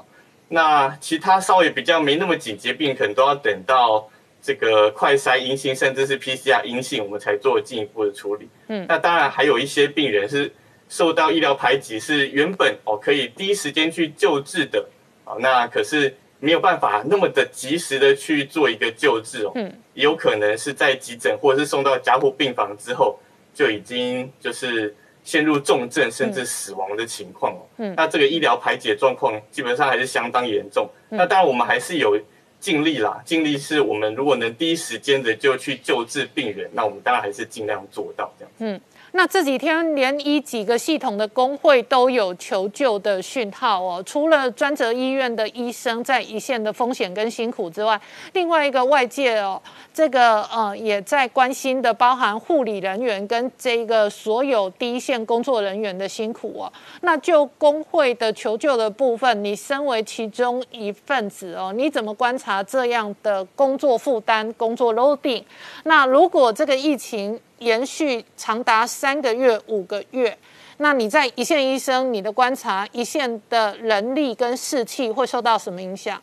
那其他稍微比较没那么紧急病，可能都要等到这个快筛阴性，甚至是 PCR 阴性，我们才做进一步的处理。嗯，那当然还有一些病人是受到医疗排挤，是原本哦可以第一时间去救治的，啊，那可是。没有办法那么的及时的去做一个救治哦，嗯，有可能是在急诊或者是送到加护病房之后就已经就是陷入重症甚至死亡的情况哦，嗯，那这个医疗排解状况基本上还是相当严重。那当然我们还是有尽力啦，尽力是我们如果能第一时间的就去救治病人，那我们当然还是尽量做到这样。嗯。那这几天连一几个系统的工会都有求救的讯号哦，除了专责医院的医生在一线的风险跟辛苦之外，另外一个外界哦，这个呃也在关心的，包含护理人员跟这个所有第一线工作人员的辛苦哦。那就工会的求救的部分，你身为其中一份子哦，你怎么观察这样的工作负担、工作 loading？那如果这个疫情，延续长达三个月、五个月，那你在一线医生，你的观察，一线的人力跟士气会受到什么影响？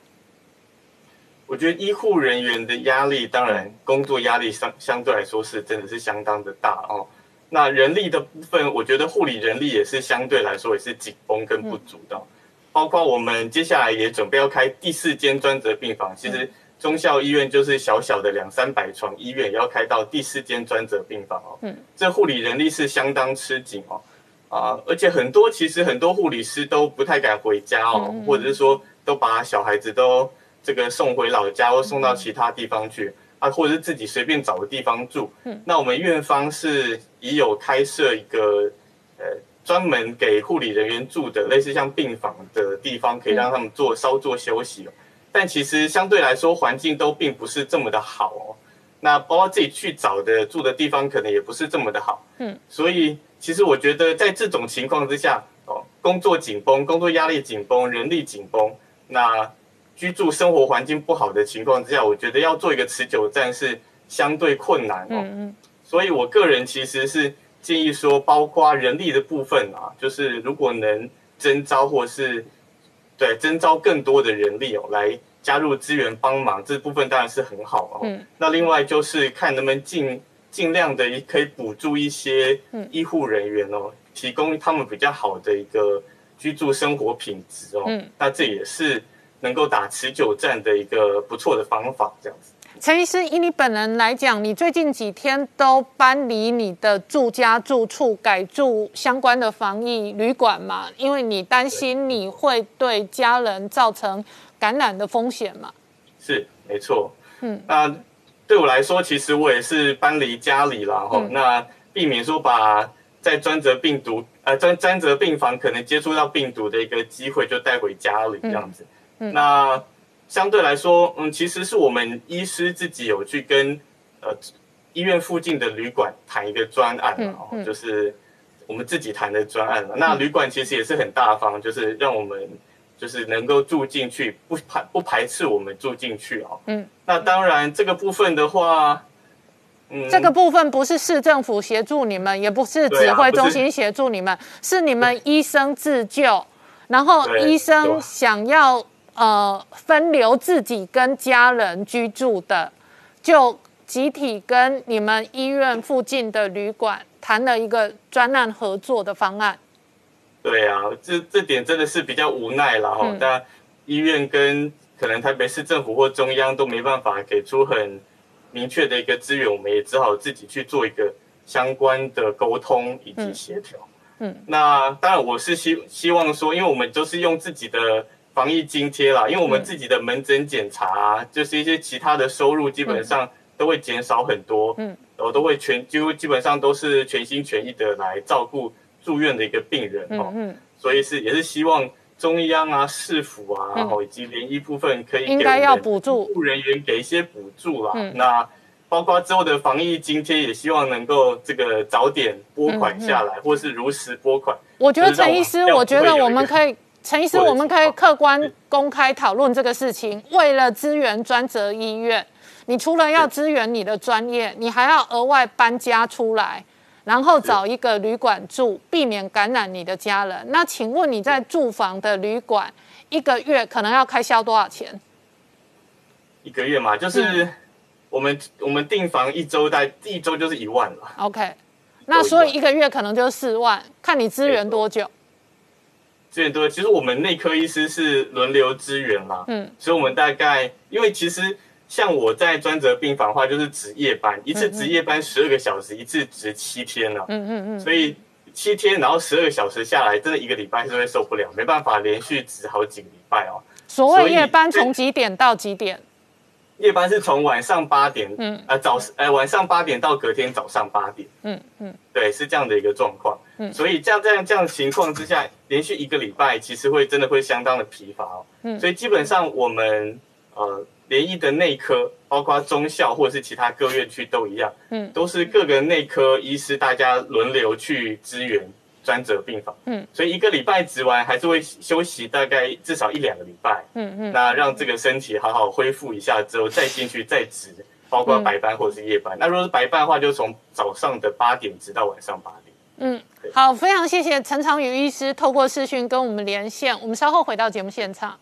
我觉得医护人员的压力，当然工作压力相相对来说是真的是相当的大哦。那人力的部分，我觉得护理人力也是相对来说也是紧绷跟不足的，包括我们接下来也准备要开第四间专责病房，其实。中校医院就是小小的两三百床医院，要开到第四间专责病房哦。嗯，这护理人力是相当吃紧哦，啊，而且很多其实很多护理师都不太敢回家哦，或者是说都把小孩子都这个送回老家或送到其他地方去啊，或者是自己随便找个地方住。嗯，那我们院方是已有开设一个呃专门给护理人员住的类似像病房的地方，可以让他们做稍作休息哦。但其实相对来说，环境都并不是这么的好哦。那包括自己去找的住的地方，可能也不是这么的好。嗯，所以其实我觉得，在这种情况之下，哦，工作紧绷，工作压力紧绷，人力紧绷，那居住生活环境不好的情况之下，我觉得要做一个持久战是相对困难哦。嗯嗯。所以我个人其实是建议说，包括人力的部分啊，就是如果能征招或是对征招更多的人力哦，来加入资源帮忙，这部分当然是很好哦。嗯。那另外就是看能不能尽尽量的可以补助一些医护人员哦，提供他们比较好的一个居住生活品质哦。嗯。那这也是。能够打持久战的一个不错的方法，这样子。陈医师，以你本人来讲，你最近几天都搬离你的住家住处，改住相关的防疫旅馆嘛？因为你担心你会对家人造成感染的风险嘛？是，没错。嗯，那对我来说，其实我也是搬离家里了哈。那避免说把在专责病毒呃专专责病房可能接触到病毒的一个机会就带回家里这样子。那相对来说，嗯，其实是我们医师自己有去跟呃医院附近的旅馆谈一个专案嘛，就是我们自己谈的专案了。那旅馆其实也是很大方，就是让我们就是能够住进去，不排不排斥我们住进去哦。嗯，那当然这个部分的话，嗯，这个部分不是市政府协助你们，也不是指挥中心协助你们，是你们医生自救，然后医生想要。呃，分流自己跟家人居住的，就集体跟你们医院附近的旅馆谈了一个专案合作的方案。对啊，这这点真的是比较无奈了哈。但医院跟可能台北市政府或中央都没办法给出很明确的一个资源，我们也只好自己去做一个相关的沟通以及协调。嗯，那当然我是希希望说，因为我们都是用自己的。防疫津贴啦，因为我们自己的门诊检查啊，就是一些其他的收入，基本上都会减少很多。嗯，我都会全几乎基本上都是全心全意的来照顾住院的一个病人哦。嗯，所以是也是希望中央啊、市府啊，然后以及联医部分可以应该要补助护人员给一些补助啦。那包括之后的防疫津贴，也希望能够这个早点拨款下来，或是如实拨款。我觉得陈医师，我觉得我们可以。陈医师，我们可以客观公开讨论这个事情。为了支援专责医院，你除了要支援你的专业，你还要额外搬家出来，然后找一个旅馆住，避免感染你的家人。那请问你在住房的旅馆一个月可能要开销多少钱？一个月嘛，就是我们我们订房一周，在一周就是一万了。OK，那所以一个月可能就四万，看你支援多久。资源多，其实我们内科医师是轮流支援啦，嗯，所以我们大概，因为其实像我在专责病房的话，就是值夜班，一次值夜班十二个小时，一次值七天了，嗯嗯嗯，所以七天，然后十二个小时下来，真的一个礼拜是会受不了，没办法连续值好几个礼拜哦。所谓夜班从几点到几点？夜班是从晚上八点，嗯，呃早，呃晚上八点到隔天早上八点，嗯嗯，对，是这样的一个状况，嗯，所以这样这样这样情况之下，连续一个礼拜，其实会真的会相当的疲乏哦，嗯，所以基本上我们呃联谊的内科，包括中校或者是其他各院区都一样，嗯，都是各个内科医师大家轮流去支援。专责病房，嗯，所以一个礼拜值完还是会休息大概至少一两个礼拜，嗯嗯，那让这个身体好好恢复一下之后再进去再值，包括白班或者是夜班。那如果是白班的话，就从早上的八点值到晚上八点。嗯，好，非常谢谢陈长宇医师透过视讯跟我们连线，我们稍后回到节目现场。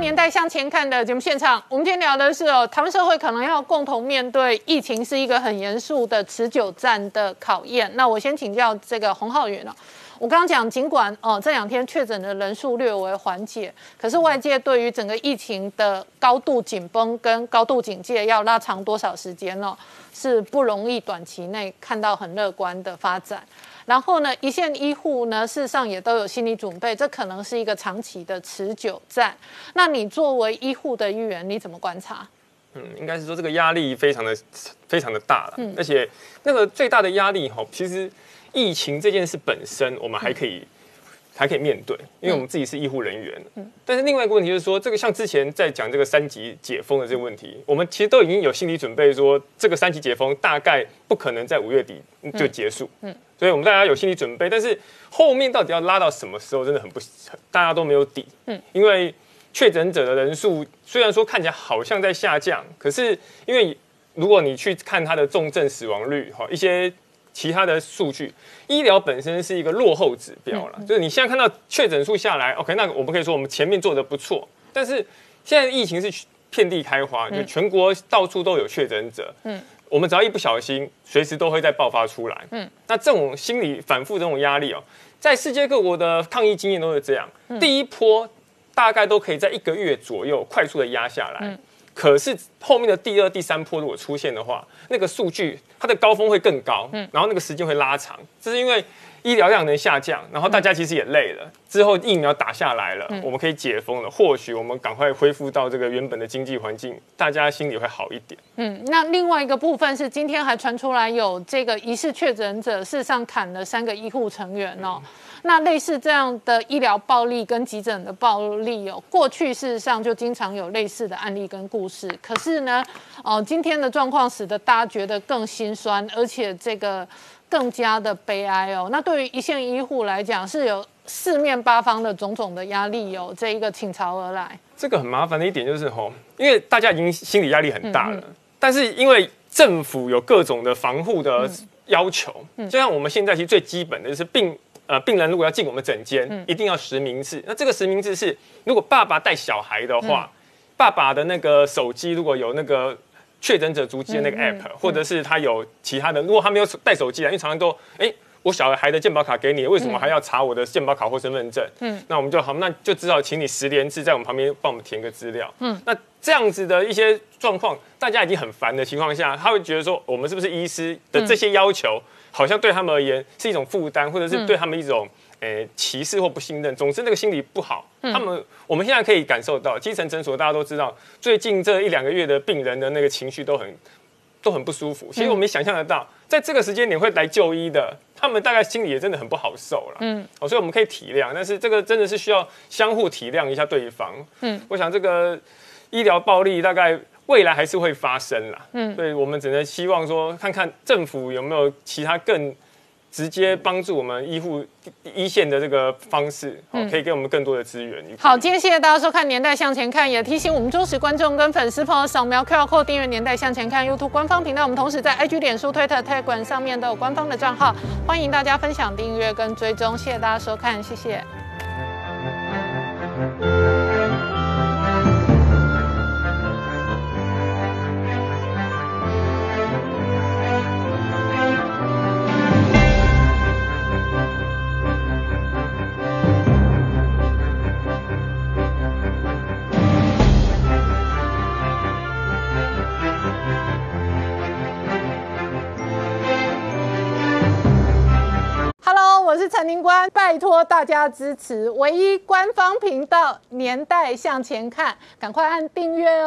年代向前看的节目现场，我们今天聊的是哦，台湾社会可能要共同面对疫情，是一个很严肃的持久战的考验。那我先请教这个洪浩源了。我刚刚讲，尽管哦这两天确诊的人数略为缓解，可是外界对于整个疫情的高度紧绷跟高度警戒要拉长多少时间呢？是不容易短期内看到很乐观的发展。然后呢，一线医护呢，事实上也都有心理准备，这可能是一个长期的持久战。那你作为医护的一员，你怎么观察？嗯，应该是说这个压力非常的非常的大了，而且那个最大的压力哈，其实疫情这件事本身，我们还可以还可以面对，因为我们自己是医护人员。嗯，但是另外一个问题就是说，这个像之前在讲这个三级解封的这个问题，我们其实都已经有心理准备，说这个三级解封大概不可能在五月底就结束。嗯，所以我们大家有心理准备，但是后面到底要拉到什么时候，真的很不，大家都没有底。嗯，因为确诊者的人数虽然说看起来好像在下降，可是因为如果你去看它的重症死亡率，哈，一些。其他的数据，医疗本身是一个落后指标了，就是你现在看到确诊数下来，OK，那我们可以说我们前面做的不错，但是现在疫情是遍地开花，就全国到处都有确诊者，嗯，我们只要一不小心，随时都会再爆发出来，嗯，那这种心理反复这种压力哦，在世界各国的抗疫经验都是这样，第一波大概都可以在一个月左右快速的压下来。可是后面的第二、第三波如果出现的话，那个数据它的高峰会更高，嗯，然后那个时间会拉长，这是因为医疗量能下降，然后大家其实也累了，之后疫苗打下来了，我们可以解封了，或许我们赶快恢复到这个原本的经济环境，大家心里会好一点。嗯，那另外一个部分是今天还传出来有这个疑似确诊者，事实上砍了三个医护成员哦。那类似这样的医疗暴力跟急诊的暴力哦，过去事实上就经常有类似的案例跟故事。可是呢，哦，今天的状况使得大家觉得更心酸，而且这个更加的悲哀哦。那对于一线医护来讲，是有四面八方的种种的压力哦，这一个倾巢而来。这个很麻烦的一点就是吼，因为大家已经心理压力很大了，但是因为政府有各种的防护的要求，就像我们现在其实最基本的就是病。呃，病人如果要进我们诊间，一定要实名制。那这个实名制是，如果爸爸带小孩的话，爸爸的那个手机如果有那个确诊者足迹的那个 app，或者是他有其他的，如果他没有带手机啊，因为常常都，哎，我小孩的健保卡给你，为什么还要查我的健保卡或身份证？嗯，那我们就好，那就只好请你十连制在我们旁边帮我们填个资料。嗯，那这样子的一些状况，大家已经很烦的情况下，他会觉得说，我们是不是医师的这些要求？好像对他们而言是一种负担，或者是对他们一种诶歧视或不信任。总之，那个心理不好。他们我们现在可以感受到，基层诊所大家都知道，最近这一两个月的病人的那个情绪都很都很不舒服。其实我们想象得到，在这个时间点会来就医的，他们大概心里也真的很不好受了。嗯，哦，所以我们可以体谅，但是这个真的是需要相互体谅一下对方。嗯，我想这个医疗暴力大概。未来还是会发生啦，嗯，所以我们只能希望说，看看政府有没有其他更直接帮助我们医护一线的这个方式，哦，可以给我们更多的资源。好，今天谢谢大家收看《年代向前看》，也提醒我们忠实观众跟粉丝朋友扫描 QR Code 订阅《年代向前看》YouTube 官方频道。我们同时在 IG、脸书、推特、Telegram 上面都有官方的账号，欢迎大家分享、订阅跟追踪。谢谢大家收看，谢谢。陈宁官，拜托大家支持唯一官方频道《年代向前看》，赶快按订阅哦。